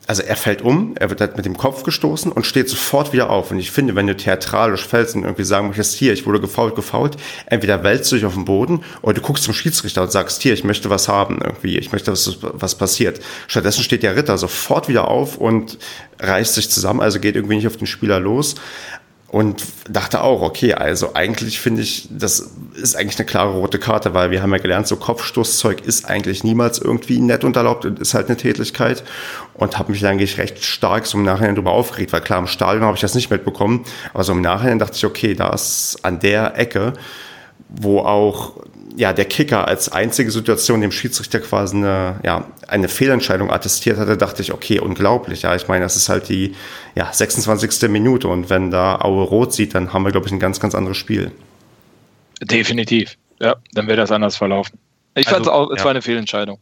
also er fällt um, er wird halt mit dem Kopf gestoßen und steht sofort wieder auf. Und ich finde, wenn du theatralisch fällst und irgendwie sagen möchtest, hier, ich wurde gefault, gefault, entweder wälzt du dich auf den Boden oder du guckst zum Schiedsrichter und sagst, hier, ich möchte was haben, irgendwie, ich möchte, dass was passiert. Stattdessen steht der Ritter sofort wieder auf und reißt sich zusammen, also geht irgendwie nicht auf den Spieler los und dachte auch, okay, also eigentlich finde ich, das ist eigentlich eine klare rote Karte, weil wir haben ja gelernt, so Kopfstoßzeug ist eigentlich niemals irgendwie nett und erlaubt und ist halt eine Tätigkeit. Und habe mich eigentlich recht stark so im Nachhinein darüber aufgeregt, weil klar, im Stadion habe ich das nicht mitbekommen, aber so im Nachhinein dachte ich, okay, da ist an der Ecke, wo auch ja, der Kicker als einzige Situation dem Schiedsrichter quasi eine, ja, eine Fehlentscheidung attestiert hatte, dachte ich, okay, unglaublich. Ja, ich meine, das ist halt die ja, 26. Minute und wenn da Aue rot sieht, dann haben wir, glaube ich, ein ganz, ganz anderes Spiel. Definitiv. Ja, dann wäre das anders verlaufen. Ich also, fand es auch, es ja. war eine Fehlentscheidung.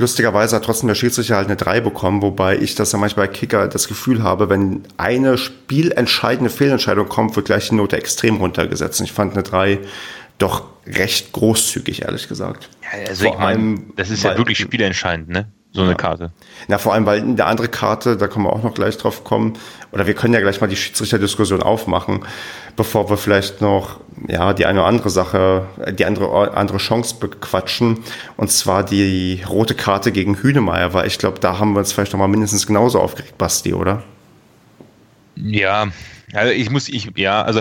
Lustigerweise hat trotzdem der Schiedsrichter halt eine 3 bekommen, wobei ich das ja manchmal bei Kicker das Gefühl habe, wenn eine spielentscheidende Fehlentscheidung kommt, wird gleich die Note extrem runtergesetzt. Und ich fand eine 3 doch recht großzügig, ehrlich gesagt. Ja, also Vor ich meine, das ist ja wirklich spielentscheidend, ne? so eine ja. Karte. Na, vor allem, weil in der andere Karte, da können wir auch noch gleich drauf kommen, oder wir können ja gleich mal die Schiedsrichterdiskussion aufmachen, bevor wir vielleicht noch, ja, die eine oder andere Sache, die andere, andere Chance bequatschen, und zwar die rote Karte gegen Hünemeyer, weil ich glaube, da haben wir uns vielleicht noch mal mindestens genauso aufgeregt, Basti, oder? Ja, also ich muss, ich, ja, also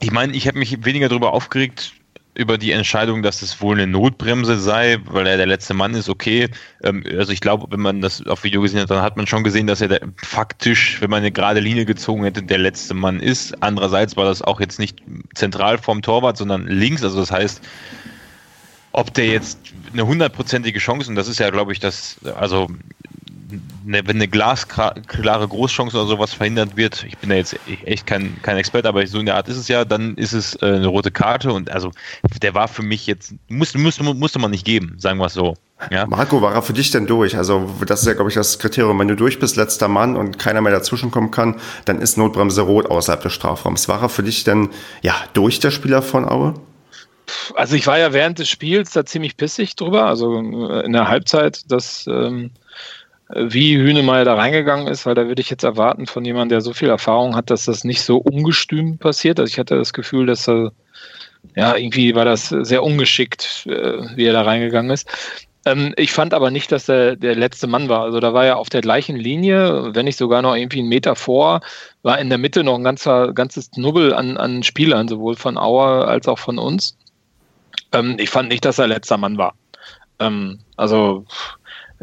ich meine, ich habe mich weniger darüber aufgeregt, über die Entscheidung, dass es wohl eine Notbremse sei, weil er der letzte Mann ist, okay. Ähm, also ich glaube, wenn man das auf Video gesehen hat, dann hat man schon gesehen, dass er faktisch, wenn man eine gerade Linie gezogen hätte, der letzte Mann ist. Andererseits war das auch jetzt nicht zentral vom Torwart, sondern links. Also das heißt, ob der jetzt eine hundertprozentige Chance, und das ist ja, glaube ich, das, also eine, wenn eine glasklare Großchance oder sowas verhindert wird, ich bin da jetzt echt kein, kein Experte, aber so in der Art ist es ja, dann ist es äh, eine rote Karte und also der war für mich jetzt, musste, musste, musste man nicht geben, sagen wir es so. Ja. Marco, war er für dich denn durch? Also das ist ja, glaube ich, das Kriterium. Wenn du durch bist, letzter Mann und keiner mehr dazwischenkommen kann, dann ist Notbremse rot außerhalb des Strafraums. War er für dich denn ja durch der Spieler von Aue? Also ich war ja während des Spiels da ziemlich pissig drüber, also äh, in der Halbzeit, dass ähm, wie Hühnemeier da reingegangen ist, weil da würde ich jetzt erwarten von jemandem, der so viel Erfahrung hat, dass das nicht so ungestüm passiert. Also ich hatte das Gefühl, dass er, ja, irgendwie war das sehr ungeschickt, äh, wie er da reingegangen ist. Ähm, ich fand aber nicht, dass er der letzte Mann war. Also da war er auf der gleichen Linie, wenn nicht sogar noch irgendwie einen Meter vor, war in der Mitte noch ein ganzer, ganzes Knubbel an, an Spielern, sowohl von Auer als auch von uns. Ähm, ich fand nicht, dass er letzter Mann war. Ähm, also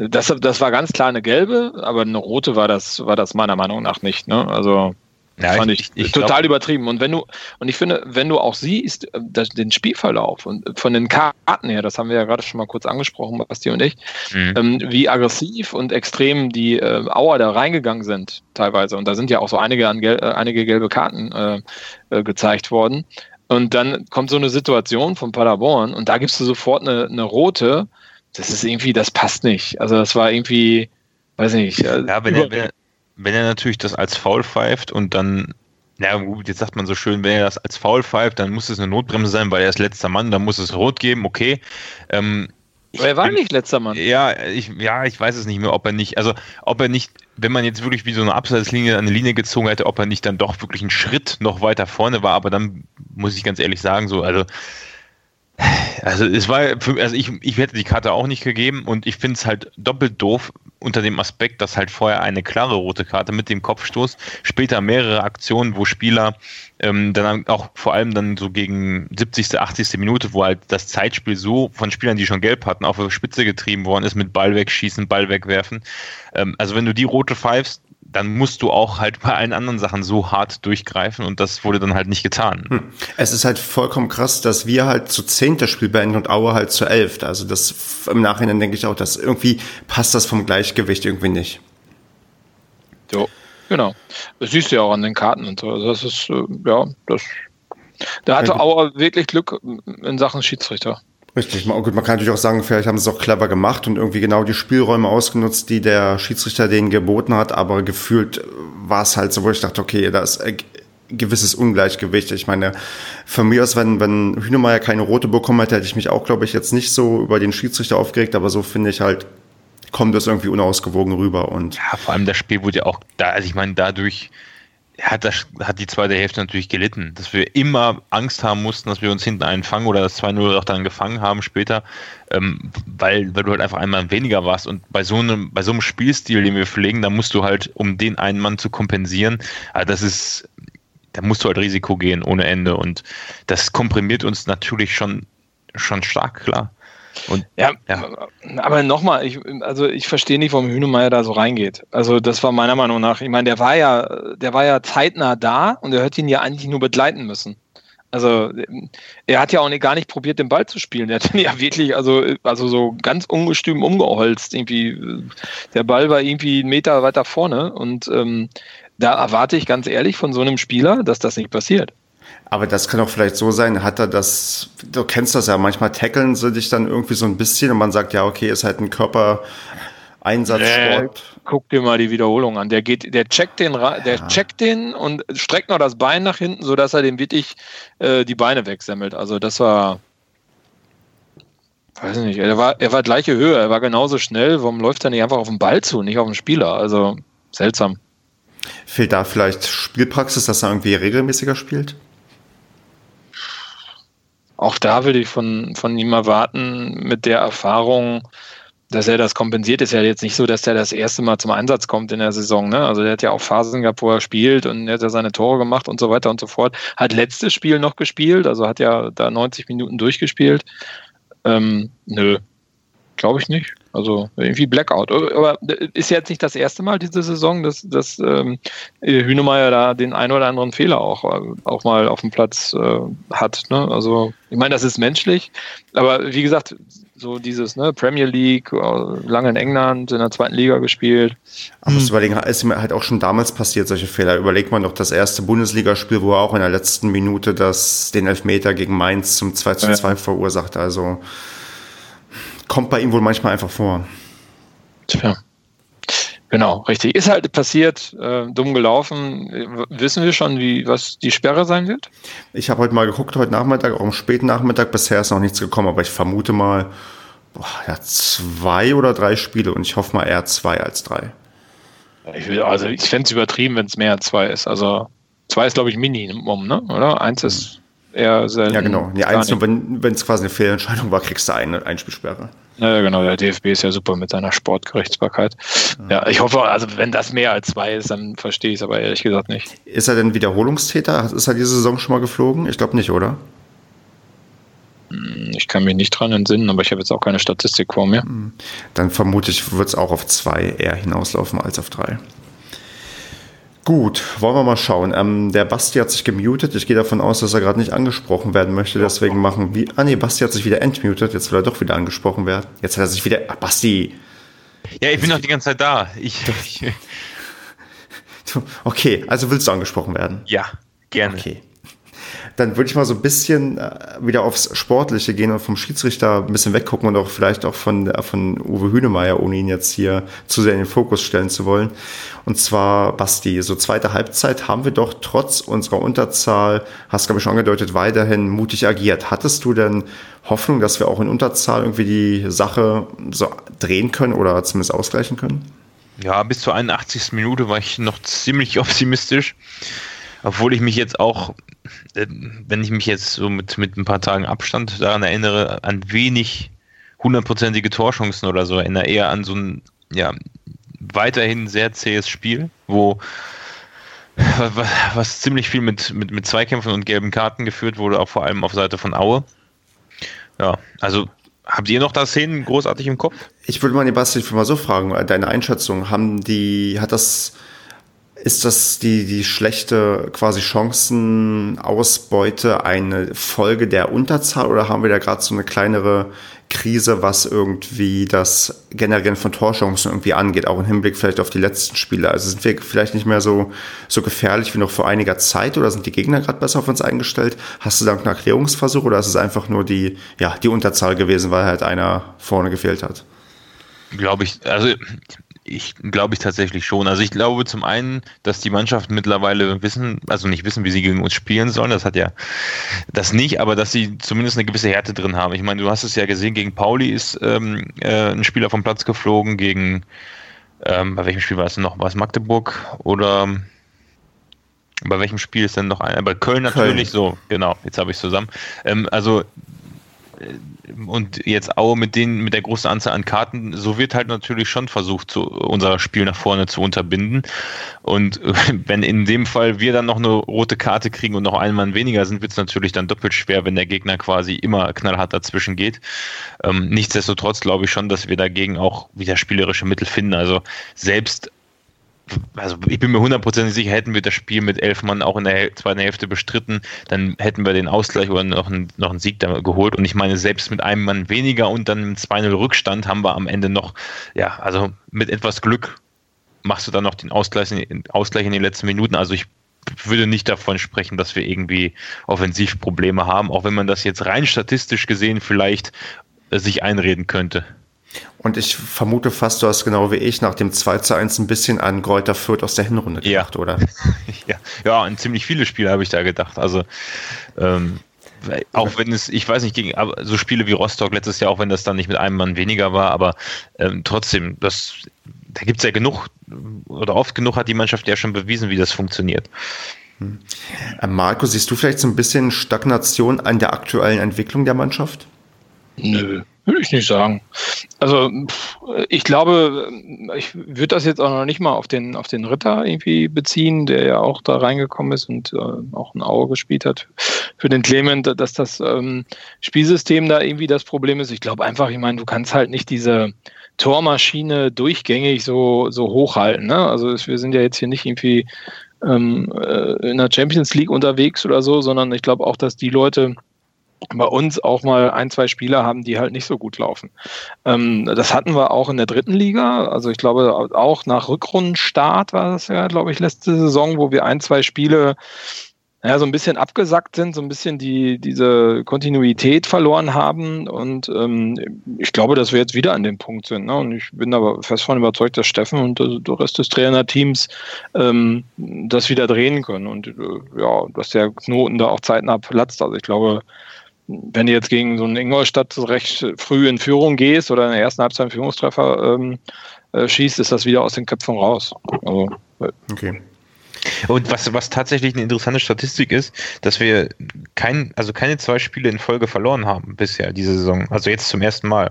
das, das war ganz klar eine gelbe, aber eine rote war das, war das meiner Meinung nach nicht. Ne? Also ja, fand ich, ich, ich total glaub, übertrieben. Und wenn du, und ich finde, wenn du auch siehst, äh, das, den Spielverlauf und von den Karten her, das haben wir ja gerade schon mal kurz angesprochen, Basti und ich, mhm. ähm, wie aggressiv und extrem die äh, Auer da reingegangen sind, teilweise. Und da sind ja auch so einige, äh, einige gelbe Karten äh, äh, gezeigt worden. Und dann kommt so eine Situation von Paderborn und da gibst du sofort eine, eine rote, das ist irgendwie, das passt nicht. Also das war irgendwie, weiß ich nicht. Äh, ja, wenn er, wenn er, wenn er natürlich das als Foul pfeift und dann, na gut, jetzt sagt man so schön, wenn er das als Foul pfeift, dann muss es eine Notbremse sein, weil er ist letzter Mann, dann muss es rot geben, okay. Ähm, aber er war bin, nicht letzter Mann. Ja, ich, ja, ich weiß es nicht mehr, ob er nicht, also ob er nicht, wenn man jetzt wirklich wie so eine Abseitslinie an eine Linie gezogen hätte, ob er nicht dann doch wirklich einen Schritt noch weiter vorne war, aber dann muss ich ganz ehrlich sagen, so, also also es war, also ich, ich hätte die Karte auch nicht gegeben und ich finde es halt doppelt doof unter dem Aspekt, dass halt vorher eine klare rote Karte mit dem Kopfstoß, später mehrere Aktionen, wo Spieler ähm, dann auch vor allem dann so gegen 70., 80. Minute, wo halt das Zeitspiel so von Spielern, die schon gelb hatten, auf die Spitze getrieben worden ist mit Ball wegschießen, Ball wegwerfen. Ähm, also wenn du die rote pfeifst, dann musst du auch halt bei allen anderen Sachen so hart durchgreifen und das wurde dann halt nicht getan. Hm. Es ist halt vollkommen krass, dass wir halt zu zehn das Spiel beenden und Aue halt zu elf. Also das im Nachhinein denke ich auch, dass irgendwie passt das vom Gleichgewicht irgendwie nicht. Jo, genau. Das siehst du ja auch an den Karten und so. Also das ist, äh, ja, das. Da hatte Auer wirklich Glück in Sachen Schiedsrichter. Richtig, man, gut, man kann natürlich auch sagen, vielleicht haben sie es auch clever gemacht und irgendwie genau die Spielräume ausgenutzt, die der Schiedsrichter denen geboten hat, aber gefühlt war es halt so, wo ich dachte, okay, da ist ein gewisses Ungleichgewicht. Ich meine, für mich aus, wenn, wenn Hühnemeier keine rote bekommen hätte, hätte ich mich auch, glaube ich, jetzt nicht so über den Schiedsrichter aufgeregt, aber so finde ich halt, kommt das irgendwie unausgewogen rüber und. Ja, vor allem das Spiel wurde ja auch da, also ich meine, dadurch, hat, das, hat die zweite Hälfte natürlich gelitten, dass wir immer Angst haben mussten, dass wir uns hinten einen fangen oder das 2-0 auch dann gefangen haben später, ähm, weil, weil du halt einfach einmal weniger warst. Und bei so einem, bei so einem Spielstil, den wir pflegen, da musst du halt, um den einen Mann zu kompensieren, also das ist, da musst du halt Risiko gehen ohne Ende. Und das komprimiert uns natürlich schon, schon stark, klar. Und, ja, ja. aber nochmal, ich, also ich verstehe nicht, warum Hühnemeier da so reingeht. Also das war meiner Meinung nach, ich meine, der war ja, der war ja zeitnah da und er hätte ihn ja eigentlich nur begleiten müssen. Also er hat ja auch gar nicht probiert, den Ball zu spielen. Er hat ihn ja wirklich, also, also so ganz ungestüm umgeholzt. Irgendwie, der Ball war irgendwie einen Meter weiter vorne und ähm, da erwarte ich ganz ehrlich von so einem Spieler, dass das nicht passiert. Aber das kann auch vielleicht so sein, hat er das, du kennst das ja, manchmal tackeln sie dich dann irgendwie so ein bisschen und man sagt, ja, okay, ist halt ein Körpereinsatzsport. Nee, guck dir mal die Wiederholung an. Der geht, der checkt den, der ja. checkt den und streckt noch das Bein nach hinten, sodass er dem wirklich äh, die Beine wegsemmelt. Also das war, weiß nicht, er war, er war gleiche Höhe, er war genauso schnell. Warum läuft er nicht einfach auf den Ball zu, nicht auf den Spieler? Also seltsam. Fehlt da vielleicht Spielpraxis, dass er irgendwie regelmäßiger spielt? Auch da würde ich von, von ihm erwarten, mit der Erfahrung, dass er das kompensiert. Ist ja jetzt nicht so, dass er das erste Mal zum Einsatz kommt in der Saison. Ne? Also der hat ja auch Phasen gehabt, wo er spielt und er hat ja seine Tore gemacht und so weiter und so fort. Hat letztes Spiel noch gespielt, also hat ja da 90 Minuten durchgespielt. Ähm, nö, glaube ich nicht. Also irgendwie Blackout. Aber ist jetzt nicht das erste Mal diese Saison, dass, dass ähm, Hünemeyer da den einen oder anderen Fehler auch, auch mal auf dem Platz äh, hat. Ne? Also ich meine, das ist menschlich, aber wie gesagt, so dieses ne, Premier League, äh, lange in England, in der zweiten Liga gespielt. Aber hm. überlegen, ist mir halt auch schon damals passiert, solche Fehler. Überlegt man doch das erste Bundesligaspiel, wo er auch in der letzten Minute das, den Elfmeter gegen Mainz zum 2 zu 2 ja. verursacht. Also kommt bei ihm wohl manchmal einfach vor. Tja. Genau, richtig. Ist halt passiert, äh, dumm gelaufen. Wissen wir schon, wie was die Sperre sein wird? Ich habe heute mal geguckt, heute Nachmittag, auch am späten Nachmittag. Bisher ist noch nichts gekommen, aber ich vermute mal, boah, ja, zwei oder drei Spiele und ich hoffe mal eher zwei als drei. Ich will, also ich fände es übertrieben, wenn es mehr als zwei ist. Also zwei ist, glaube ich, Minimum, ne? Oder? Eins ist eher selten. Ja, genau. Nee, eins wenn es quasi eine Fehlentscheidung war, kriegst du eine Einspielsperre. Ja, genau. Der DFB ist ja super mit seiner Sportgerichtsbarkeit. Ja, ich hoffe, also wenn das mehr als zwei ist, dann verstehe ich es aber ehrlich gesagt nicht. Ist er denn Wiederholungstäter? Ist er diese Saison schon mal geflogen? Ich glaube nicht, oder? Hm, ich kann mich nicht dran entsinnen, aber ich habe jetzt auch keine Statistik vor mir. Hm. Dann vermute ich, wird es auch auf zwei eher hinauslaufen als auf drei. Gut, wollen wir mal schauen. Ähm, der Basti hat sich gemutet. Ich gehe davon aus, dass er gerade nicht angesprochen werden möchte. Deswegen machen wir. Ah nee, Basti hat sich wieder entmutet. Jetzt will er doch wieder angesprochen werden. Jetzt hat er sich wieder. Ach, Basti. Ja, ich bin doch die ganze Zeit da. Ich, ich okay, also willst du angesprochen werden? Ja, gerne. Okay dann würde ich mal so ein bisschen äh, wieder aufs Sportliche gehen und vom Schiedsrichter ein bisschen weggucken und auch vielleicht auch von, äh, von Uwe Hünemeyer, ohne ihn jetzt hier zu sehr in den Fokus stellen zu wollen. Und zwar, Basti, so zweite Halbzeit haben wir doch trotz unserer Unterzahl, hast glaube ich schon angedeutet, weiterhin mutig agiert. Hattest du denn Hoffnung, dass wir auch in Unterzahl irgendwie die Sache so drehen können oder zumindest ausgleichen können? Ja, bis zur 81. Minute war ich noch ziemlich optimistisch. Obwohl ich mich jetzt auch, wenn ich mich jetzt so mit, mit ein paar Tagen Abstand daran erinnere, an wenig hundertprozentige Torchancen oder so erinnere, eher an so ein, ja, weiterhin sehr zähes Spiel, wo was ziemlich viel mit, mit, mit Zweikämpfen und gelben Karten geführt wurde, auch vor allem auf Seite von Aue. Ja, also Habt ihr noch da Szenen großartig im Kopf? Ich würde mal den Basti mal so fragen, deine Einschätzung, haben die, hat das ist das die, die schlechte quasi Chancenausbeute eine Folge der Unterzahl oder haben wir da gerade so eine kleinere Krise, was irgendwie das Generieren von Torchancen irgendwie angeht, auch im Hinblick vielleicht auf die letzten Spiele? Also sind wir vielleicht nicht mehr so, so gefährlich wie noch vor einiger Zeit oder sind die Gegner gerade besser auf uns eingestellt? Hast du da einen Erklärungsversuch oder ist es einfach nur die, ja, die Unterzahl gewesen, weil halt einer vorne gefehlt hat? Glaube ich, also ich glaube ich tatsächlich schon. Also ich glaube zum einen, dass die Mannschaften mittlerweile wissen, also nicht wissen, wie sie gegen uns spielen sollen. Das hat ja das nicht, aber dass sie zumindest eine gewisse Härte drin haben. Ich meine, du hast es ja gesehen, gegen Pauli ist ähm, äh, ein Spieler vom Platz geflogen, gegen ähm, bei welchem Spiel war es noch? War es Magdeburg oder bei welchem Spiel ist denn noch einer? Bei Köln natürlich, Köln. so, genau, jetzt habe ich es zusammen. Ähm, also und jetzt Aue mit denen, mit der großen Anzahl an Karten, so wird halt natürlich schon versucht, so unser Spiel nach vorne zu unterbinden. Und wenn in dem Fall wir dann noch eine rote Karte kriegen und noch einen Mann weniger sind, wird es natürlich dann doppelt schwer, wenn der Gegner quasi immer knallhart dazwischen geht. Ähm, nichtsdestotrotz glaube ich schon, dass wir dagegen auch wieder spielerische Mittel finden. Also selbst also ich bin mir hundertprozentig sicher, hätten wir das Spiel mit elf Mann auch in der zweiten Hälfte bestritten, dann hätten wir den Ausgleich oder noch einen, noch einen Sieg da geholt. Und ich meine, selbst mit einem Mann weniger und dann einem 2-0 Rückstand haben wir am Ende noch, ja, also mit etwas Glück machst du dann noch den Ausgleich in, Ausgleich in den letzten Minuten. Also ich würde nicht davon sprechen, dass wir irgendwie Offensivprobleme haben, auch wenn man das jetzt rein statistisch gesehen vielleicht äh, sich einreden könnte. Und ich vermute fast, du hast genau wie ich nach dem 2 zu 1 ein bisschen an Kräuter Fürth aus der Hinrunde gedacht, ja. oder? ja. ja, an ziemlich viele Spiele habe ich da gedacht. Also ähm, auch wenn es, ich weiß nicht, gegen so Spiele wie Rostock letztes Jahr, auch wenn das dann nicht mit einem Mann weniger war, aber ähm, trotzdem, das, da gibt es ja genug oder oft genug hat die Mannschaft ja schon bewiesen, wie das funktioniert. Hm. Äh, Marco, siehst du vielleicht so ein bisschen Stagnation an der aktuellen Entwicklung der Mannschaft? Nö, würde ich nicht sagen. Also ich glaube, ich würde das jetzt auch noch nicht mal auf den, auf den Ritter irgendwie beziehen, der ja auch da reingekommen ist und äh, auch ein Auge gespielt hat für den Clement, dass das ähm, Spielsystem da irgendwie das Problem ist. Ich glaube einfach, ich meine, du kannst halt nicht diese Tormaschine durchgängig so, so hochhalten. Ne? Also wir sind ja jetzt hier nicht irgendwie ähm, äh, in der Champions League unterwegs oder so, sondern ich glaube auch, dass die Leute bei uns auch mal ein, zwei Spieler haben, die halt nicht so gut laufen. Ähm, das hatten wir auch in der dritten Liga. Also ich glaube auch nach Rückrundenstart war das ja, glaube ich, letzte Saison, wo wir ein, zwei Spiele ja, so ein bisschen abgesackt sind, so ein bisschen die, diese Kontinuität verloren haben. Und ähm, ich glaube, dass wir jetzt wieder an dem Punkt sind. Ne? Und ich bin aber fest davon überzeugt, dass Steffen und der Rest des Trainerteams ähm, das wieder drehen können. Und äh, ja, dass der Knoten da auch zeitnah platzt. Also ich glaube, wenn du jetzt gegen so einen Ingolstadt recht früh in Führung gehst oder in der ersten Halbzeit einen Führungstreffer ähm, äh, schießt, ist das wieder aus den Köpfen raus. Also, äh, okay. Und was, was tatsächlich eine interessante Statistik ist, dass wir kein, also keine zwei Spiele in Folge verloren haben bisher diese Saison. Also jetzt zum ersten Mal.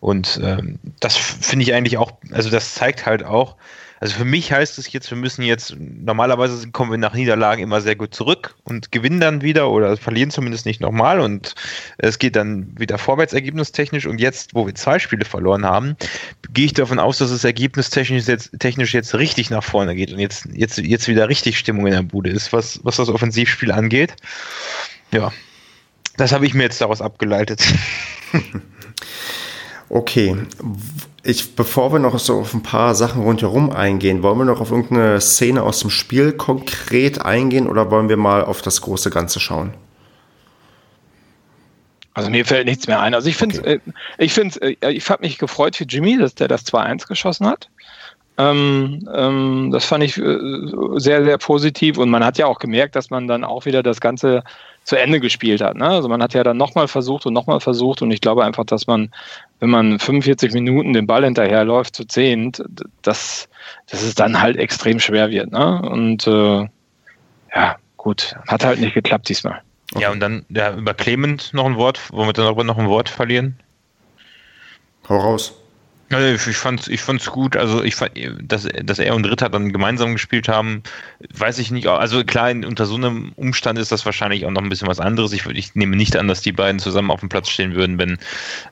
Und ähm, das finde ich eigentlich auch, also das zeigt halt auch, also für mich heißt es jetzt, wir müssen jetzt, normalerweise kommen wir nach Niederlagen immer sehr gut zurück und gewinnen dann wieder oder verlieren zumindest nicht nochmal und es geht dann wieder vorwärts ergebnistechnisch und jetzt, wo wir zwei Spiele verloren haben, gehe ich davon aus, dass es ergebnistechnisch jetzt, technisch jetzt richtig nach vorne geht und jetzt, jetzt, jetzt wieder richtig Stimmung in der Bude ist, was, was das Offensivspiel angeht. Ja, das habe ich mir jetzt daraus abgeleitet. Okay, ich, bevor wir noch so auf ein paar Sachen rundherum eingehen, wollen wir noch auf irgendeine Szene aus dem Spiel konkret eingehen oder wollen wir mal auf das große Ganze schauen? Also mir fällt nichts mehr ein. Also ich finde, okay. äh, ich finde, äh, ich habe mich gefreut für Jimmy, dass der das 2-1 geschossen hat. Ähm, ähm, das fand ich äh, sehr, sehr positiv und man hat ja auch gemerkt, dass man dann auch wieder das Ganze zu Ende gespielt hat. Ne? Also man hat ja dann nochmal versucht und nochmal versucht und ich glaube einfach, dass man, wenn man 45 Minuten den Ball hinterherläuft zu zehnt, dass, dass es dann halt extrem schwer wird. Ne? Und äh, ja, gut, hat halt nicht geklappt diesmal. Okay. Ja, und dann ja, über Clement noch ein Wort, womit wir darüber noch ein Wort verlieren. Hau raus. Ich fand's, ich fand's gut. Also ich fand, dass, dass er und Ritter dann gemeinsam gespielt haben, weiß ich nicht. Also klar, unter so einem Umstand ist das wahrscheinlich auch noch ein bisschen was anderes. Ich, ich nehme nicht an, dass die beiden zusammen auf dem Platz stehen würden, wenn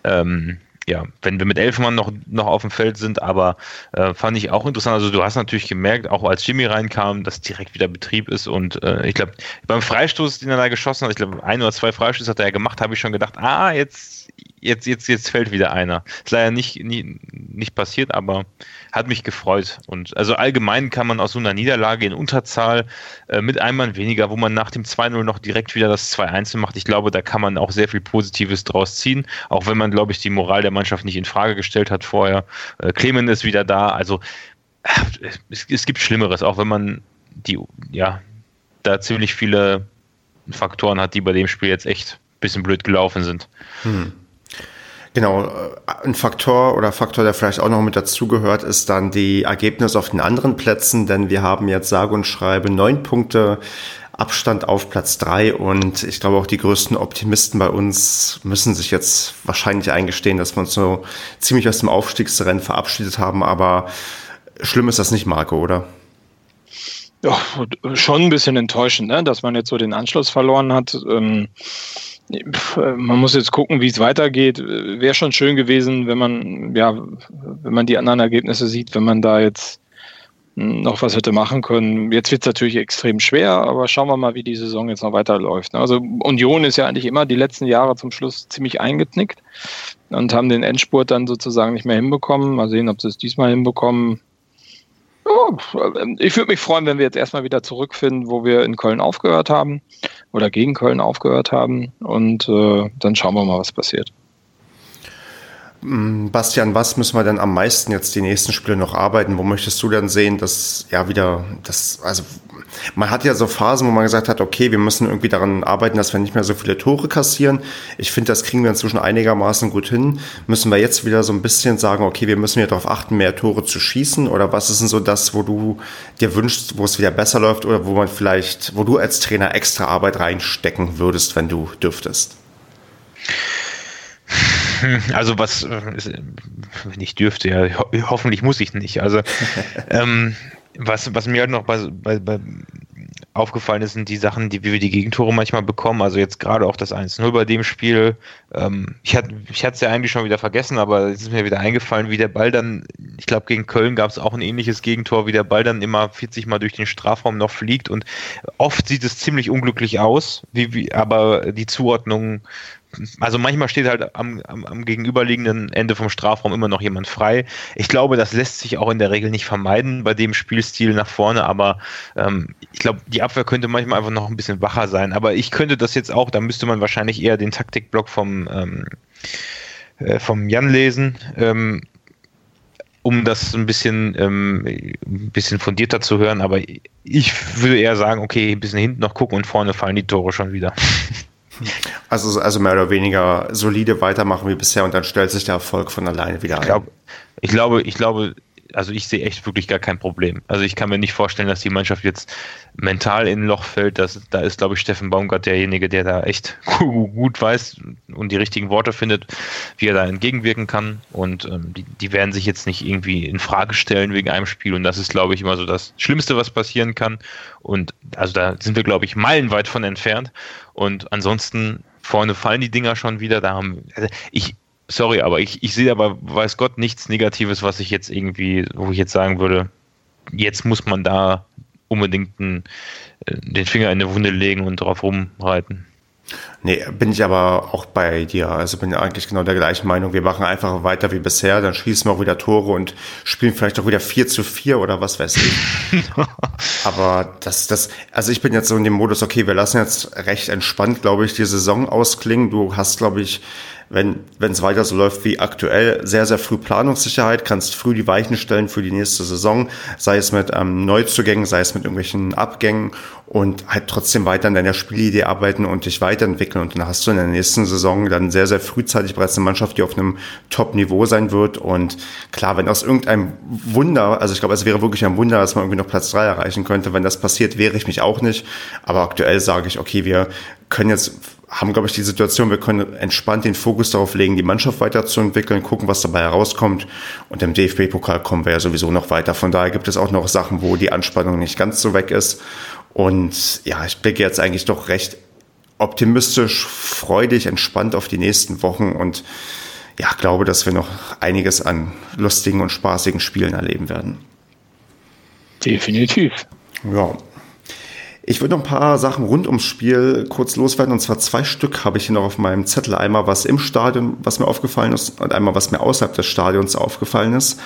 ähm, ja, wenn wir mit elf Mann noch, noch auf dem Feld sind, aber äh, fand ich auch interessant. Also du hast natürlich gemerkt, auch als Jimmy reinkam, dass direkt wieder Betrieb ist und äh, ich glaube, beim Freistoß, den er da geschossen hat, ich glaube, ein oder zwei Freistöße hat er ja gemacht, habe ich schon gedacht, ah, jetzt, jetzt, jetzt, jetzt fällt wieder einer. Ist leider nicht, nie, nicht passiert, aber hat mich gefreut. Und also allgemein kann man aus so einer Niederlage in Unterzahl äh, mit einem Mann weniger, wo man nach dem 2-0 noch direkt wieder das 2-1 macht, ich glaube, da kann man auch sehr viel Positives draus ziehen, auch wenn man, glaube ich, die Moral der Mannschaft nicht in Frage gestellt hat vorher. Äh, Clemen ist wieder da, also äh, es, es gibt Schlimmeres, auch wenn man die, ja, da ziemlich viele Faktoren hat, die bei dem Spiel jetzt echt bisschen blöd gelaufen sind. Hm. Genau, äh, ein Faktor oder Faktor, der vielleicht auch noch mit dazugehört, ist dann die Ergebnisse auf den anderen Plätzen, denn wir haben jetzt sage und schreibe neun Punkte Abstand auf Platz drei und ich glaube auch die größten Optimisten bei uns müssen sich jetzt wahrscheinlich eingestehen, dass wir uns so ziemlich aus dem Aufstiegsrennen verabschiedet haben, aber schlimm ist das nicht, Marco, oder? Ja, schon ein bisschen enttäuschend, ne? dass man jetzt so den Anschluss verloren hat. Ähm man muss jetzt gucken, wie es weitergeht. Wäre schon schön gewesen, wenn man, ja, wenn man die anderen Ergebnisse sieht, wenn man da jetzt noch was hätte machen können. Jetzt wird es natürlich extrem schwer, aber schauen wir mal, wie die Saison jetzt noch weiterläuft. Ne? Also Union ist ja eigentlich immer die letzten Jahre zum Schluss ziemlich eingeknickt und haben den Endspurt dann sozusagen nicht mehr hinbekommen. Mal sehen, ob sie es diesmal hinbekommen. Ich würde mich freuen, wenn wir jetzt erstmal wieder zurückfinden, wo wir in Köln aufgehört haben oder gegen Köln aufgehört haben. Und äh, dann schauen wir mal, was passiert. Mm, Bastian, was müssen wir denn am meisten jetzt die nächsten Spiele noch arbeiten? Wo möchtest du denn sehen, dass ja wieder das, also man hat ja so Phasen, wo man gesagt hat, okay, wir müssen irgendwie daran arbeiten, dass wir nicht mehr so viele Tore kassieren. Ich finde, das kriegen wir inzwischen einigermaßen gut hin. Müssen wir jetzt wieder so ein bisschen sagen, okay, wir müssen wieder darauf achten, mehr Tore zu schießen? Oder was ist denn so das, wo du dir wünschst, wo es wieder besser läuft oder wo man vielleicht, wo du als Trainer extra Arbeit reinstecken würdest, wenn du dürftest? Also was, äh, wenn ich dürfte, ja, hoffentlich muss ich nicht. Also ähm, was, was mir halt noch bei, bei, bei aufgefallen ist, sind die Sachen, die wie wir die Gegentore manchmal bekommen. Also jetzt gerade auch das 1-0 bei dem Spiel. Ähm, ich hatte ich es ja eigentlich schon wieder vergessen, aber es ist mir wieder eingefallen, wie der Ball dann, ich glaube gegen Köln gab es auch ein ähnliches Gegentor, wie der Ball dann immer 40 Mal durch den Strafraum noch fliegt und oft sieht es ziemlich unglücklich aus, wie, wie, aber die Zuordnung also manchmal steht halt am, am, am, gegenüberliegenden Ende vom Strafraum immer noch jemand frei. Ich glaube, das lässt sich auch in der Regel nicht vermeiden bei dem Spielstil nach vorne, aber ähm, ich glaube, die Abwehr könnte manchmal einfach noch ein bisschen wacher sein. Aber ich könnte das jetzt auch, da müsste man wahrscheinlich eher den Taktikblock vom, ähm, äh, vom Jan lesen. Ähm, um das ein bisschen, ähm, ein bisschen fundierter zu hören, aber ich würde eher sagen, okay, ein bisschen hinten noch gucken und vorne fallen die Tore schon wieder. Also, also mehr oder weniger solide weitermachen wie bisher und dann stellt sich der Erfolg von alleine wieder ein. Ich, glaub, ich glaube, ich glaube, also ich sehe echt wirklich gar kein Problem. Also ich kann mir nicht vorstellen, dass die Mannschaft jetzt mental in ein Loch fällt. Das, da ist, glaube ich, Steffen Baumgart derjenige, der da echt gut weiß und die richtigen Worte findet, wie er da entgegenwirken kann. Und ähm, die, die werden sich jetzt nicht irgendwie in Frage stellen wegen einem Spiel. Und das ist, glaube ich, immer so das Schlimmste, was passieren kann. Und also da sind wir, glaube ich, meilenweit von entfernt. Und ansonsten vorne fallen die Dinger schon wieder. Da haben also ich sorry, aber ich, ich sehe aber, weiß Gott, nichts Negatives, was ich jetzt irgendwie, wo ich jetzt sagen würde, jetzt muss man da unbedingt einen, äh, den Finger in eine Wunde legen und drauf rumreiten. Nee, bin ich aber auch bei dir. Also bin ich eigentlich genau der gleichen Meinung. Wir machen einfach weiter wie bisher, dann schießen wir auch wieder Tore und spielen vielleicht auch wieder 4 zu 4 oder was weiß ich. aber das, das, also ich bin jetzt so in dem Modus, okay, wir lassen jetzt recht entspannt, glaube ich, die Saison ausklingen. Du hast, glaube ich, wenn es weiter so läuft wie aktuell, sehr, sehr früh Planungssicherheit, kannst früh die Weichen stellen für die nächste Saison, sei es mit ähm, Neuzugängen, sei es mit irgendwelchen Abgängen und halt trotzdem weiter an deiner Spielidee arbeiten und dich weiterentwickeln. Und dann hast du in der nächsten Saison dann sehr, sehr frühzeitig bereits eine Mannschaft, die auf einem Top-Niveau sein wird. Und klar, wenn aus irgendeinem Wunder, also ich glaube, es wäre wirklich ein Wunder, dass man irgendwie noch Platz drei erreichen könnte. Wenn das passiert, wäre ich mich auch nicht. Aber aktuell sage ich, okay, wir können jetzt haben, glaube ich, die Situation, wir können entspannt den Fokus darauf legen, die Mannschaft weiterzuentwickeln, gucken, was dabei herauskommt. Und im DFB-Pokal kommen wir ja sowieso noch weiter. Von daher gibt es auch noch Sachen, wo die Anspannung nicht ganz so weg ist. Und ja, ich blicke jetzt eigentlich doch recht optimistisch, freudig, entspannt auf die nächsten Wochen und ja, glaube, dass wir noch einiges an lustigen und spaßigen Spielen erleben werden. Definitiv. Ja, ich würde noch ein paar Sachen rund ums Spiel kurz loswerden. Und zwar zwei Stück habe ich hier noch auf meinem Zettel. Einmal was im Stadion, was mir aufgefallen ist, und einmal was mir außerhalb des Stadions aufgefallen ist.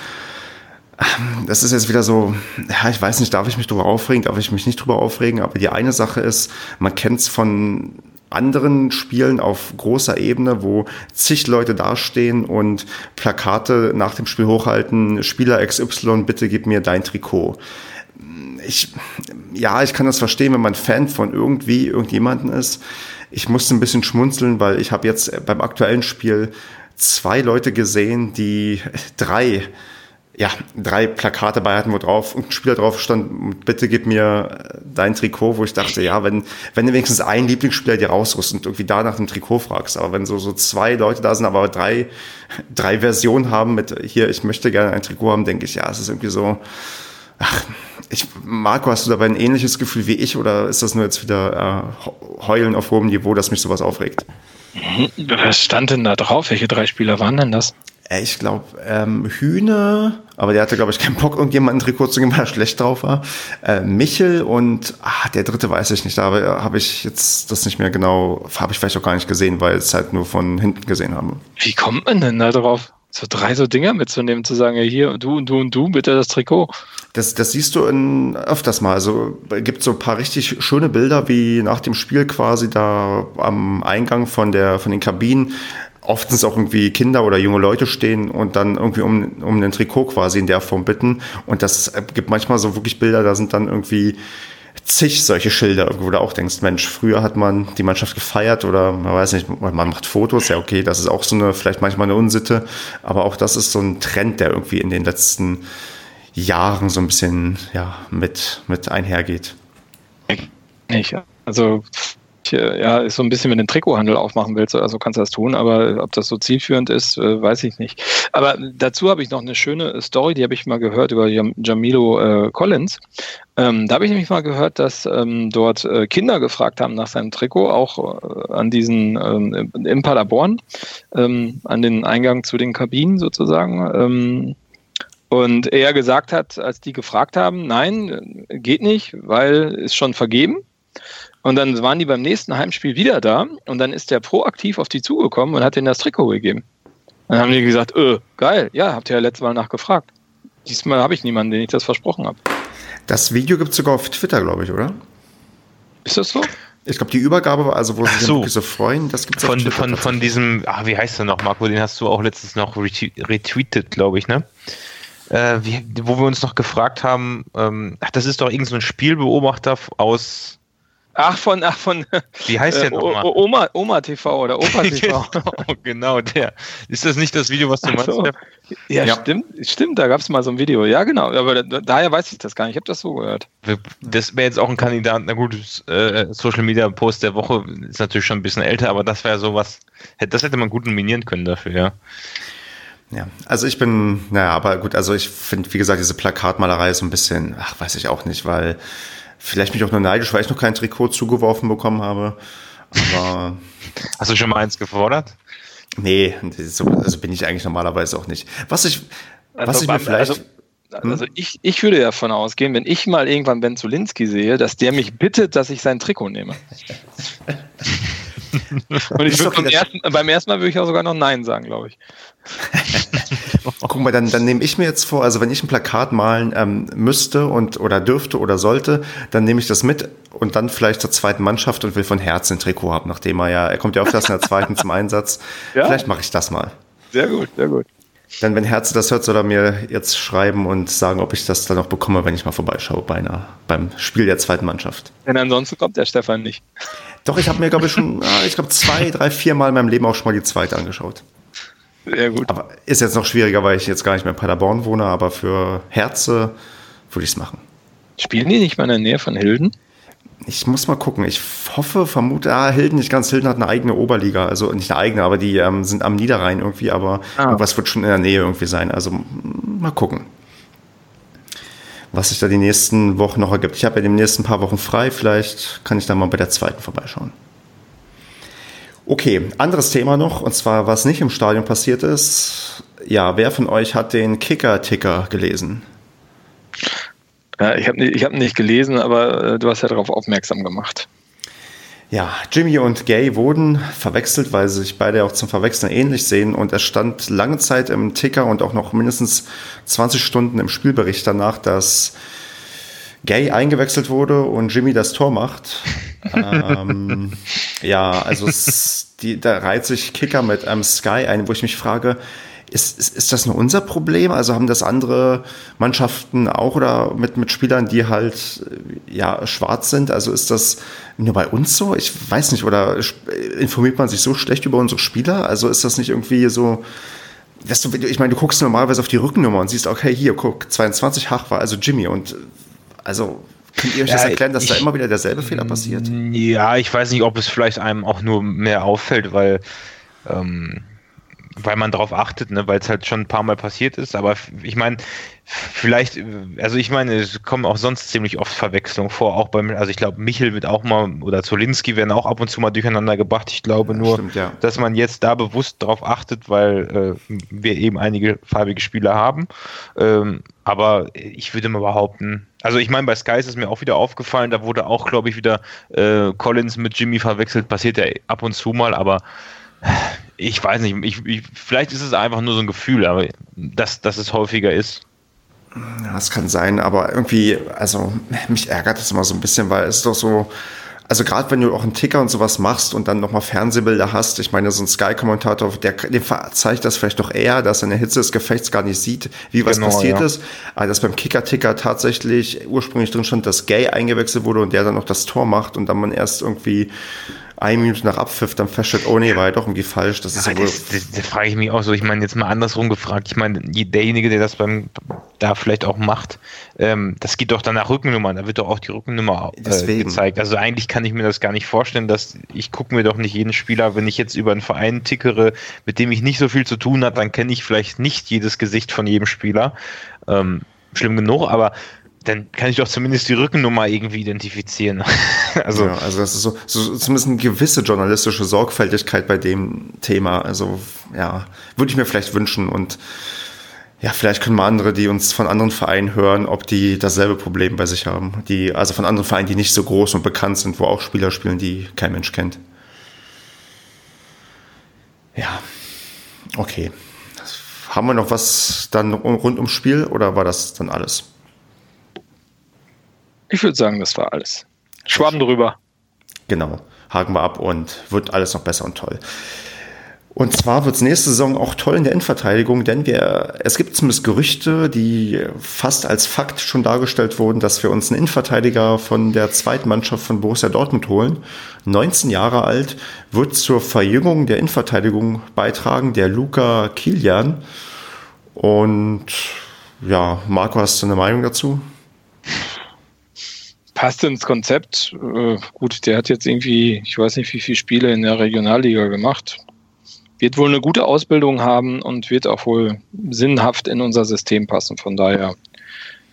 Ähm, das ist jetzt wieder so, ja, ich weiß nicht, darf ich mich drüber aufregen, darf ich mich nicht drüber aufregen, aber die eine Sache ist, man kennt es von anderen Spielen auf großer Ebene, wo zig Leute dastehen und Plakate nach dem Spiel hochhalten, Spieler XY, bitte gib mir dein Trikot ich, ja, ich kann das verstehen, wenn man Fan von irgendwie irgendjemanden ist. Ich musste ein bisschen schmunzeln, weil ich habe jetzt beim aktuellen Spiel zwei Leute gesehen, die drei, ja, drei Plakate bei hatten, wo drauf ein Spieler drauf stand, bitte gib mir dein Trikot, wo ich dachte, ja, wenn, wenn du wenigstens einen Lieblingsspieler dir rausrüst und irgendwie da nach dem Trikot fragst, aber wenn so, so zwei Leute da sind, aber drei, drei Versionen haben mit hier, ich möchte gerne ein Trikot haben, denke ich, ja, es ist irgendwie so, ach, ich, Marco, hast du dabei ein ähnliches Gefühl wie ich oder ist das nur jetzt wieder äh, Heulen auf hohem Niveau, dass mich sowas aufregt? Was stand denn da drauf? Welche drei Spieler waren denn das? Äh, ich glaube, ähm, Hühne, aber der hatte, glaube ich, keinen Bock, irgendjemanden ein Trikot zu geben, weil er schlecht drauf war. Äh, Michel und ah, der dritte weiß ich nicht, da habe hab ich jetzt das nicht mehr genau, habe ich vielleicht auch gar nicht gesehen, weil ich es halt nur von hinten gesehen habe. Wie kommt man denn da drauf? So drei so Dinger mitzunehmen, zu sagen, ja, hier, du und du und du, bitte das Trikot. Das, das siehst du in, öfters mal. Also gibt so ein paar richtig schöne Bilder, wie nach dem Spiel quasi da am Eingang von, der, von den Kabinen oftens auch irgendwie Kinder oder junge Leute stehen und dann irgendwie um, um ein Trikot quasi in der Form bitten. Und das gibt manchmal so wirklich Bilder, da sind dann irgendwie zig solche Schilder, wo du auch denkst, Mensch, früher hat man die Mannschaft gefeiert oder man weiß nicht, man macht Fotos, ja okay, das ist auch so eine, vielleicht manchmal eine Unsitte, aber auch das ist so ein Trend, der irgendwie in den letzten Jahren so ein bisschen ja, mit, mit einhergeht. Nicht. Also ja, ist so ein bisschen, wenn du den Trikothandel aufmachen willst, also kannst du das tun, aber ob das so zielführend ist, äh, weiß ich nicht. Aber dazu habe ich noch eine schöne Story, die habe ich mal gehört über Jam Jamilo äh, Collins. Ähm, da habe ich nämlich mal gehört, dass ähm, dort äh, Kinder gefragt haben nach seinem Trikot, auch äh, an diesen ähm, in Paderborn, ähm, an den Eingang zu den Kabinen sozusagen. Und er gesagt hat, als die gefragt haben, nein, geht nicht, weil ist schon vergeben. Und dann waren die beim nächsten Heimspiel wieder da und dann ist der proaktiv auf die zugekommen und hat denen das Trikot gegeben. Dann haben die gesagt, öh, geil, ja, habt ihr ja letztes Mal nachgefragt. Diesmal habe ich niemanden, den ich das versprochen habe. Das Video gibt es sogar auf Twitter, glaube ich, oder? Ist das so? Ich glaube, die Übergabe war, also wo sie so. sich so freuen, das gibt es von, von, von diesem, ah, wie heißt der noch, Marco, den hast du auch letztens noch retweetet, glaube ich, ne? Äh, wie, wo wir uns noch gefragt haben, ähm, ach, das ist doch irgendein so Spielbeobachter aus Ach, von, ach, von. Wie heißt der äh, nochmal? Oma, Oma TV oder Opa TV. genau, genau, der. Ist das nicht das Video, was du meinst? So. Ja, ja, stimmt, stimmt, da gab es mal so ein Video. Ja, genau, aber da, daher weiß ich das gar nicht. Ich habe das so gehört. Das wäre jetzt auch ein Kandidat, na gut, äh, Social Media Post der Woche ist natürlich schon ein bisschen älter, aber das wäre sowas, das hätte man gut nominieren können dafür, ja. Ja, also ich bin, naja, aber gut, also ich finde, wie gesagt, diese Plakatmalerei so ein bisschen, ach, weiß ich auch nicht, weil Vielleicht mich auch nur neidisch, weil ich noch kein Trikot zugeworfen bekommen habe. Aber. Hast du schon mal eins gefordert? Nee, so, also bin ich eigentlich normalerweise auch nicht. Was ich, was also ich mir vielleicht. Also, hm? also ich, ich würde ja davon ausgehen, wenn ich mal irgendwann Ben Zulinski sehe, dass der mich bittet, dass ich sein Trikot nehme. Und ich würde beim, ersten, beim ersten Mal würde ich auch sogar noch Nein sagen, glaube ich. Guck mal, dann, dann nehme ich mir jetzt vor, also wenn ich ein Plakat malen ähm, müsste und oder dürfte oder sollte, dann nehme ich das mit und dann vielleicht zur zweiten Mannschaft und will von Herzen ein Trikot haben, nachdem er ja, er kommt ja oft erst in der zweiten zum Einsatz. Ja? Vielleicht mache ich das mal. Sehr gut, sehr gut. Dann, wenn Herze das hört, soll er mir jetzt schreiben und sagen, ob ich das dann noch bekomme, wenn ich mal vorbeischaue bei einer, beim Spiel der zweiten Mannschaft. Denn ansonsten kommt der Stefan nicht. Doch, ich habe mir, glaube ich, schon, ah, ich glaube, zwei, drei, vier Mal in meinem Leben auch schon mal die zweite angeschaut. Sehr gut. Aber ist jetzt noch schwieriger, weil ich jetzt gar nicht mehr in Paderborn wohne, aber für Herze würde ich es machen. Spielen die nicht mal in der Nähe von Hilden? Ich muss mal gucken. Ich hoffe, vermute, ah, Hilden nicht ganz. Hilden hat eine eigene Oberliga. Also nicht eine eigene, aber die ähm, sind am Niederrhein irgendwie. Aber ah. irgendwas wird schon in der Nähe irgendwie sein. Also mal gucken, was sich da die nächsten Wochen noch ergibt. Ich habe ja die nächsten paar Wochen frei. Vielleicht kann ich da mal bei der zweiten vorbeischauen. Okay, anderes Thema noch, und zwar, was nicht im Stadion passiert ist. Ja, wer von euch hat den Kicker-Ticker gelesen? Ja, ich habe ich hab nicht gelesen, aber äh, du hast ja darauf aufmerksam gemacht. Ja, Jimmy und Gay wurden verwechselt, weil sie sich beide auch zum Verwechseln ähnlich sehen. Und es stand lange Zeit im Ticker und auch noch mindestens 20 Stunden im Spielbericht danach, dass Gay eingewechselt wurde und Jimmy das Tor macht. ähm, ja, also es, die, da reiht sich Kicker mit einem Sky ein, wo ich mich frage, ist, ist, ist das nur unser Problem? Also haben das andere Mannschaften auch oder mit, mit Spielern, die halt ja schwarz sind? Also ist das nur bei uns so? Ich weiß nicht. Oder informiert man sich so schlecht über unsere Spieler? Also ist das nicht irgendwie so, weißt du, ich meine, du guckst normalerweise auf die Rückennummer und siehst, okay, hier, guck, 22 Hach war also Jimmy und also Könnt ihr euch das erklären, dass ich, da immer wieder derselbe Fehler passiert? Ja, ich weiß nicht, ob es vielleicht einem auch nur mehr auffällt, weil ähm, weil man darauf achtet, ne, weil es halt schon ein paar Mal passiert ist. Aber ich meine, vielleicht, also ich meine, es kommen auch sonst ziemlich oft Verwechslungen vor, auch beim, also ich glaube, Michel wird auch mal oder Zolinski werden auch ab und zu mal durcheinander gebracht. Ich glaube nur, Stimmt, ja. dass man jetzt da bewusst darauf achtet, weil äh, wir eben einige farbige Spieler haben. Ähm, aber ich würde mal behaupten, also ich meine, bei Sky ist es mir auch wieder aufgefallen, da wurde auch, glaube ich, wieder äh, Collins mit Jimmy verwechselt, passiert ja ab und zu mal, aber ich weiß nicht, ich, ich, vielleicht ist es einfach nur so ein Gefühl, aber dass, dass es häufiger ist. Ja, das kann sein, aber irgendwie, also mich ärgert das immer so ein bisschen, weil es doch so, also gerade wenn du auch einen Ticker und sowas machst und dann nochmal Fernsehbilder hast, ich meine, so ein Sky-Kommentator, der, dem verzeiht das vielleicht doch eher, dass er in der Hitze des Gefechts gar nicht sieht, wie was genau, passiert ja. ist. Aber dass beim Kicker-Ticker tatsächlich ursprünglich drin stand, dass Gay eingewechselt wurde und der dann noch das Tor macht und dann man erst irgendwie eine Minute nach Abpfiff dann feststellt, oh nee, war ja doch irgendwie falsch. Das ist ja. Das, das, das frage ich mich auch so. Ich meine, jetzt mal andersrum gefragt. Ich meine, derjenige, der das beim da vielleicht auch macht, ähm, das geht doch dann nach Rückennummern. Da wird doch auch die Rückennummer äh, gezeigt. Also eigentlich kann ich mir das gar nicht vorstellen, dass ich gucke mir doch nicht jeden Spieler, wenn ich jetzt über einen Verein tickere, mit dem ich nicht so viel zu tun habe, dann kenne ich vielleicht nicht jedes Gesicht von jedem Spieler. Ähm, schlimm genug, aber dann kann ich doch zumindest die Rückennummer irgendwie identifizieren. also, ja, also das ist so, so zumindest eine gewisse journalistische Sorgfältigkeit bei dem Thema. Also ja, würde ich mir vielleicht wünschen und ja, vielleicht können mal andere, die uns von anderen Vereinen hören, ob die dasselbe Problem bei sich haben. Die, also von anderen Vereinen, die nicht so groß und bekannt sind, wo auch Spieler spielen, die kein Mensch kennt. Ja, okay. Haben wir noch was dann rund ums Spiel oder war das dann alles? Ich würde sagen, das war alles. Schwaben drüber. Genau. Haken wir ab und wird alles noch besser und toll. Und zwar wird es nächste Saison auch toll in der Innenverteidigung, denn wir, es gibt zumindest Gerüchte, die fast als Fakt schon dargestellt wurden, dass wir uns einen Innenverteidiger von der zweiten Mannschaft von Borussia Dortmund holen. 19 Jahre alt, wird zur Verjüngung der Innenverteidigung beitragen, der Luca Kilian. Und ja, Marco, hast du eine Meinung dazu? Passt ins Konzept. Äh, gut, der hat jetzt irgendwie, ich weiß nicht, wie viele Spiele in der Regionalliga gemacht. Wird wohl eine gute Ausbildung haben und wird auch wohl sinnhaft in unser System passen. Von daher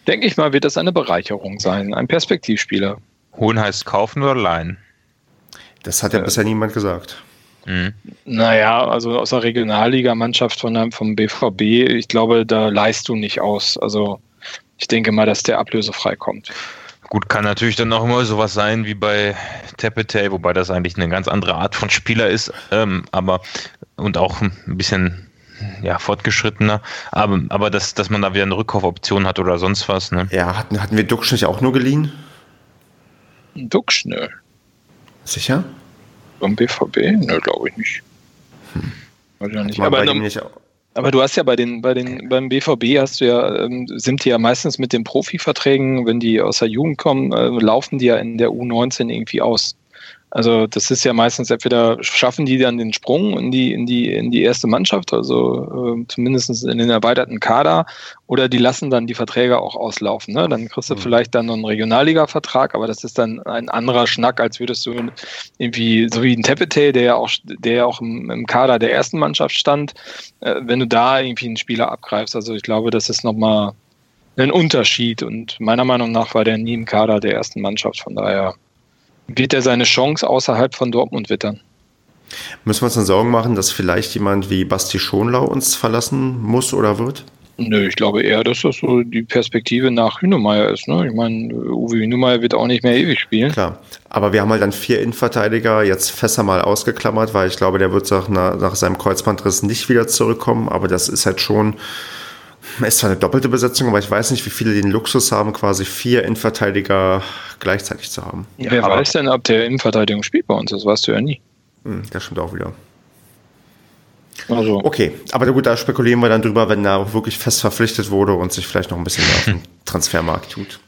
denke ich mal, wird das eine Bereicherung sein. Ein Perspektivspieler. Holen heißt kaufen oder leihen? Das hat ja äh, bisher niemand gesagt. Mhm. Naja, also aus der Regionalligamannschaft von vom BVB, ich glaube, da leist du nicht aus. Also ich denke mal, dass der ablösefrei kommt. Gut, kann natürlich dann auch immer sowas sein wie bei Tepete, wobei das eigentlich eine ganz andere Art von Spieler ist, ähm, aber und auch ein bisschen ja, fortgeschrittener, aber, aber dass, dass man da wieder eine Rückkaufoption hat oder sonst was. Ne? Ja, hatten, hatten wir Duxch nicht auch nur geliehen? Duxch, nö. Sicher? Beim BVB? Nö, glaube ich nicht. Hm. Weiß ich nicht. Aber, nicht aber du hast ja bei den, bei den, beim BVB hast du ja, ähm, sind die ja meistens mit den Profiverträgen, wenn die aus der Jugend kommen, äh, laufen die ja in der U19 irgendwie aus. Also das ist ja meistens entweder schaffen die dann den Sprung in die in die in die erste Mannschaft, also äh, zumindest in den erweiterten Kader, oder die lassen dann die Verträge auch auslaufen. Ne? Dann kriegst du mhm. vielleicht dann noch einen Regionalliga-Vertrag, aber das ist dann ein anderer Schnack, als würdest du irgendwie so wie ein Tepete, der ja auch der ja auch im, im Kader der ersten Mannschaft stand, äh, wenn du da irgendwie einen Spieler abgreifst. Also ich glaube, das ist nochmal ein Unterschied und meiner Meinung nach war der nie im Kader der ersten Mannschaft, von daher wird er seine Chance außerhalb von Dortmund wittern. Müssen wir uns dann Sorgen machen, dass vielleicht jemand wie Basti Schonlau uns verlassen muss oder wird? Nö, ich glaube eher, dass das so die Perspektive nach Hünemeyer ist. Ne? Ich meine, Uwe Hünemeyer wird auch nicht mehr ewig spielen. Klar, aber wir haben halt dann vier Innenverteidiger, jetzt Fässer mal ausgeklammert, weil ich glaube, der wird nach, nach seinem Kreuzbandriss nicht wieder zurückkommen, aber das ist halt schon ist zwar eine doppelte Besetzung, aber ich weiß nicht, wie viele den Luxus haben, quasi vier Innenverteidiger gleichzeitig zu haben. Ja, Wer weiß denn, ob der Innenverteidigung spielt bei uns? Das weißt du ja nie. Hm, das stimmt auch wieder. Also. Okay, aber gut, da spekulieren wir dann drüber, wenn er auch wirklich fest verpflichtet wurde und sich vielleicht noch ein bisschen auf dem Transfermarkt tut.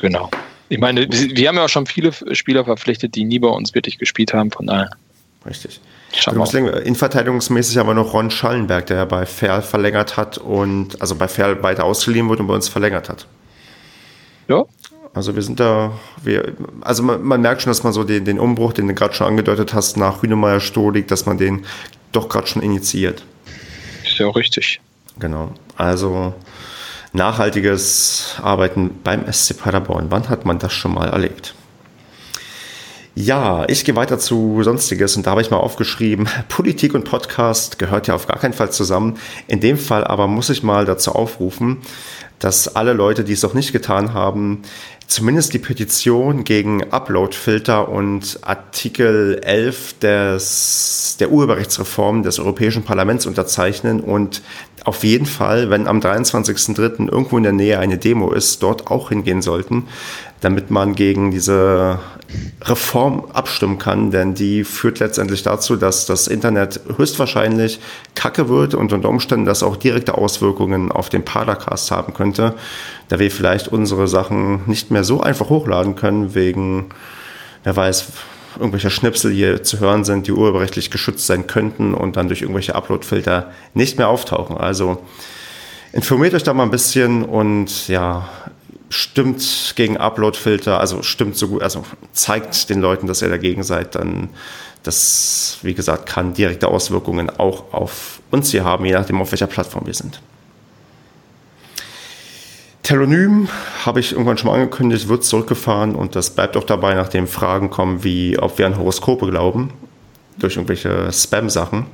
Genau. Ich meine, wir haben ja auch schon viele Spieler verpflichtet, die nie bei uns wirklich gespielt haben, von daher. Richtig. Innenverteidigungsmäßig haben wir noch Ron Schallenberg, der bei Ferl verlängert hat und also bei Ferl weiter ausgeliehen wurde und bei uns verlängert hat. Ja. Also wir sind da, wir, also man, man merkt schon, dass man so den, den Umbruch, den du gerade schon angedeutet hast, nach Hünemeyer Stolik, dass man den doch gerade schon initiiert. ist ja auch richtig. Genau. Also nachhaltiges Arbeiten beim SC Paderborn. Wann hat man das schon mal erlebt? Ja, ich gehe weiter zu Sonstiges und da habe ich mal aufgeschrieben, Politik und Podcast gehört ja auf gar keinen Fall zusammen. In dem Fall aber muss ich mal dazu aufrufen, dass alle Leute, die es noch nicht getan haben, zumindest die Petition gegen Uploadfilter und Artikel 11 des, der Urheberrechtsreform des Europäischen Parlaments unterzeichnen und auf jeden Fall, wenn am 23.03. irgendwo in der Nähe eine Demo ist, dort auch hingehen sollten, damit man gegen diese Reform abstimmen kann, denn die führt letztendlich dazu, dass das Internet höchstwahrscheinlich kacke wird und unter Umständen das auch direkte Auswirkungen auf den Padercast haben könnte, da wir vielleicht unsere Sachen nicht mehr so einfach hochladen können, wegen, wer weiß, irgendwelche Schnipsel hier zu hören sind, die urheberrechtlich geschützt sein könnten und dann durch irgendwelche Uploadfilter nicht mehr auftauchen. Also informiert euch da mal ein bisschen und ja, stimmt gegen Uploadfilter, also stimmt so gut, also zeigt den Leuten, dass ihr dagegen seid, dann das, wie gesagt, kann direkte Auswirkungen auch auf uns hier haben, je nachdem, auf welcher Plattform wir sind. Telonym habe ich irgendwann schon mal angekündigt, wird zurückgefahren und das bleibt auch dabei, nachdem Fragen kommen, wie ob wir an Horoskope glauben, durch irgendwelche Spam-Sachen.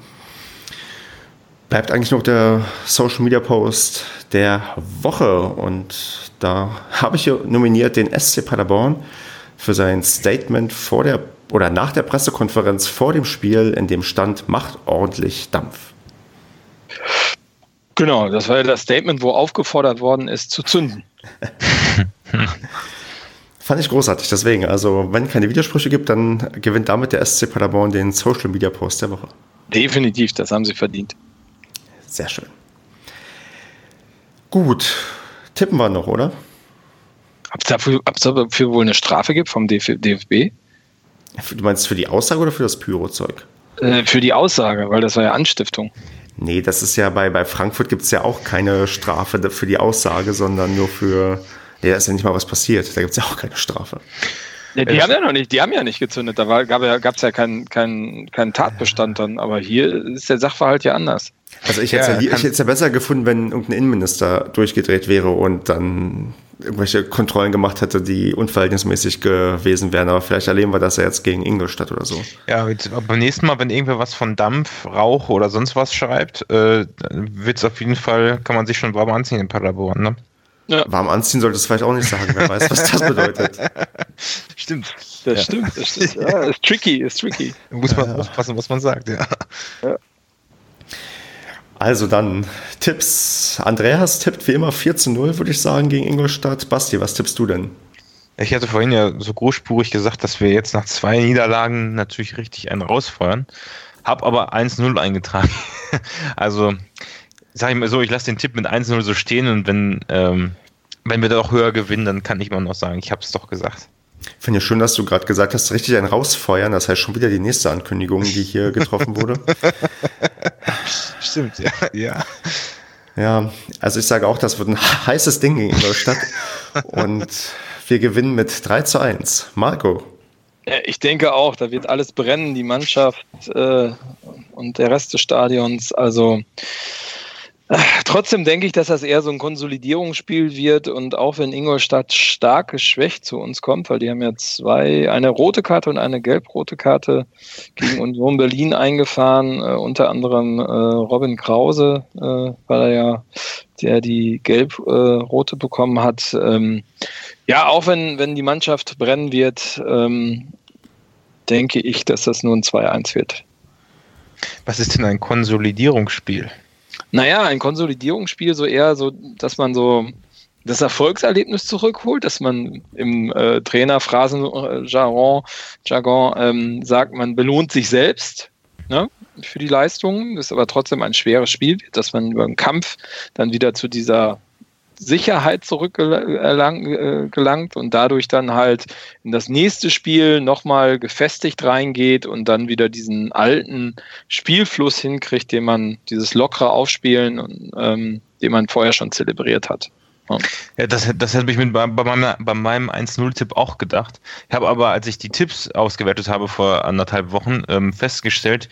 Bleibt eigentlich noch der Social Media Post der Woche und da habe ich nominiert den SC Paderborn für sein Statement vor der oder nach der Pressekonferenz vor dem Spiel, in dem stand, macht ordentlich Dampf. Genau, das war ja das Statement, wo aufgefordert worden ist, zu zünden. Fand ich großartig, deswegen. Also, wenn keine Widersprüche gibt, dann gewinnt damit der SC Paderborn den Social Media Post der Woche. Definitiv, das haben sie verdient. Sehr schön. Gut, tippen wir noch, oder? Ob es dafür, dafür wohl eine Strafe gibt vom DFB? Du meinst für die Aussage oder für das Pyrozeug? Äh, für die Aussage, weil das war ja Anstiftung. Nee, das ist ja bei, bei Frankfurt gibt es ja auch keine Strafe für die Aussage, sondern nur für. Nee, da ist ja nicht mal was passiert. Da gibt es ja auch keine Strafe. Ja, die haben ja noch nicht, die haben ja nicht gezündet. Da gab es ja, gab's ja keinen kein, kein Tatbestand dann. Aber hier ist der Sachverhalt ja anders. Also ich hätte ja, es ja, besser gefunden, wenn irgendein Innenminister durchgedreht wäre und dann irgendwelche Kontrollen gemacht hätte, die unverhältnismäßig gewesen wären. Aber vielleicht erleben wir das ja jetzt gegen Ingolstadt oder so. Ja, beim nächsten Mal, wenn irgendwer was von Dampf, Rauch oder sonst was schreibt, äh, wird es auf jeden Fall, kann man sich schon warm anziehen in Paderborn, ne? Ja. Warm anziehen sollte es vielleicht auch nicht sagen, wer weiß, was das bedeutet. Stimmt. Das ja. stimmt, das stimmt. Ja, ist tricky, ist tricky. Muss man aufpassen, was man sagt, ja. ja. Also dann Tipps. Andreas tippt wie immer 4 zu 0, würde ich sagen, gegen Ingolstadt. Basti, was tippst du denn? Ich hatte vorhin ja so großspurig gesagt, dass wir jetzt nach zwei Niederlagen natürlich richtig einen rausfeuern. Hab aber 1-0 eingetragen. also, sag ich mal so, ich lasse den Tipp mit 1-0 so stehen und wenn, ähm, wenn wir doch höher gewinnen, dann kann ich mal noch sagen, ich habe es doch gesagt. Ich finde ja schön, dass du gerade gesagt hast, richtig ein rausfeuern. Das heißt schon wieder die nächste Ankündigung, die hier getroffen wurde. Stimmt, ja. ja. Ja, also ich sage auch, das wird ein heißes Ding in Ingolstadt. Und wir gewinnen mit 3 zu 1. Marco. Ich denke auch, da wird alles brennen, die Mannschaft äh, und der Rest des Stadions. Also Trotzdem denke ich, dass das eher so ein Konsolidierungsspiel wird und auch wenn Ingolstadt stark geschwächt zu uns kommt, weil die haben ja zwei, eine rote Karte und eine gelb-rote Karte gegen Union Berlin eingefahren, äh, unter anderem äh, Robin Krause, äh, weil er ja der die gelb-rote bekommen hat. Ähm, ja, auch wenn, wenn die Mannschaft brennen wird, ähm, denke ich, dass das nur ein 2-1 wird. Was ist denn ein Konsolidierungsspiel? Naja, ein Konsolidierungsspiel so eher so, dass man so das Erfolgserlebnis zurückholt, dass man im äh, Trainerphrasenjargon Jargon, ähm, sagt, man belohnt sich selbst ne, für die Leistung, das ist aber trotzdem ein schweres Spiel, dass man über den Kampf dann wieder zu dieser Sicherheit zurückgelangt und dadurch dann halt in das nächste Spiel nochmal gefestigt reingeht und dann wieder diesen alten Spielfluss hinkriegt, den man, dieses lockere Aufspielen, ähm, den man vorher schon zelebriert hat. Ja, das, das hätte ich mir bei, bei meinem, meinem 1-0-Tipp auch gedacht. Ich habe aber, als ich die Tipps ausgewertet habe vor anderthalb Wochen, ähm, festgestellt,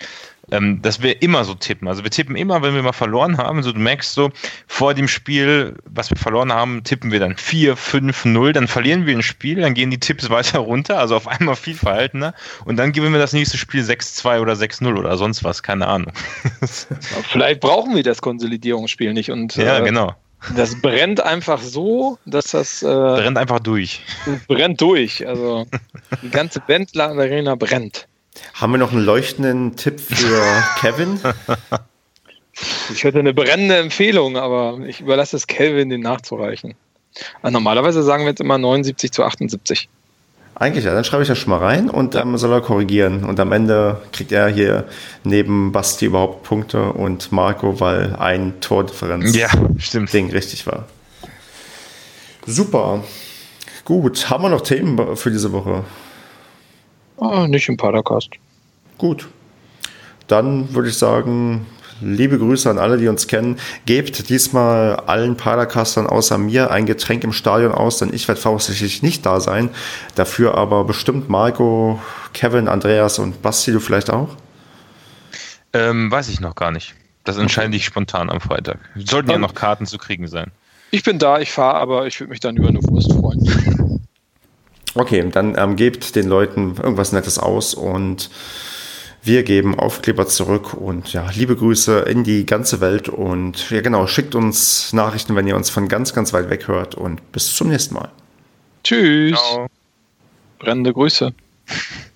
ähm, dass wir immer so tippen. Also wir tippen immer, wenn wir mal verloren haben. So, du merkst so, vor dem Spiel, was wir verloren haben, tippen wir dann 4, 5, 0, dann verlieren wir ein Spiel, dann gehen die Tipps weiter runter, also auf einmal viel verhaltener. Und dann gewinnen wir das nächste Spiel 6-2 oder 6-0 oder sonst was, keine Ahnung. Vielleicht brauchen wir das Konsolidierungsspiel nicht und ja, äh, genau. Das brennt einfach so, dass das. Äh, brennt einfach durch. Brennt durch. Also die ganze Bentler Arena brennt. Haben wir noch einen leuchtenden Tipp für Kevin? Ich hätte eine brennende Empfehlung, aber ich überlasse es Kelvin, den nachzureichen. Also normalerweise sagen wir jetzt immer 79 zu 78. Eigentlich, ja, dann schreibe ich das schon mal rein und dann soll er korrigieren. Und am Ende kriegt er hier neben Basti überhaupt Punkte und Marco, weil ein Tordifferenz ja, stimmt. Ding richtig war. Super. Gut, haben wir noch Themen für diese Woche? Oh, nicht im Podcast. Gut. Dann würde ich sagen, liebe Grüße an alle, die uns kennen. Gebt diesmal allen Padercastern außer mir ein Getränk im Stadion aus, denn ich werde voraussichtlich nicht da sein. Dafür aber bestimmt Marco, Kevin, Andreas und Basti, du vielleicht auch? Ähm, weiß ich noch gar nicht. Das entscheide ich spontan am Freitag. Sollten ja noch Karten zu kriegen sein. Ich bin da, ich fahre, aber ich würde mich dann über eine Wurst freuen. Okay, dann ähm, gebt den Leuten irgendwas Nettes aus und wir geben Aufkleber zurück und ja, liebe Grüße in die ganze Welt und ja genau, schickt uns Nachrichten, wenn ihr uns von ganz, ganz weit weg hört und bis zum nächsten Mal. Tschüss. Ciao. Brennende Grüße.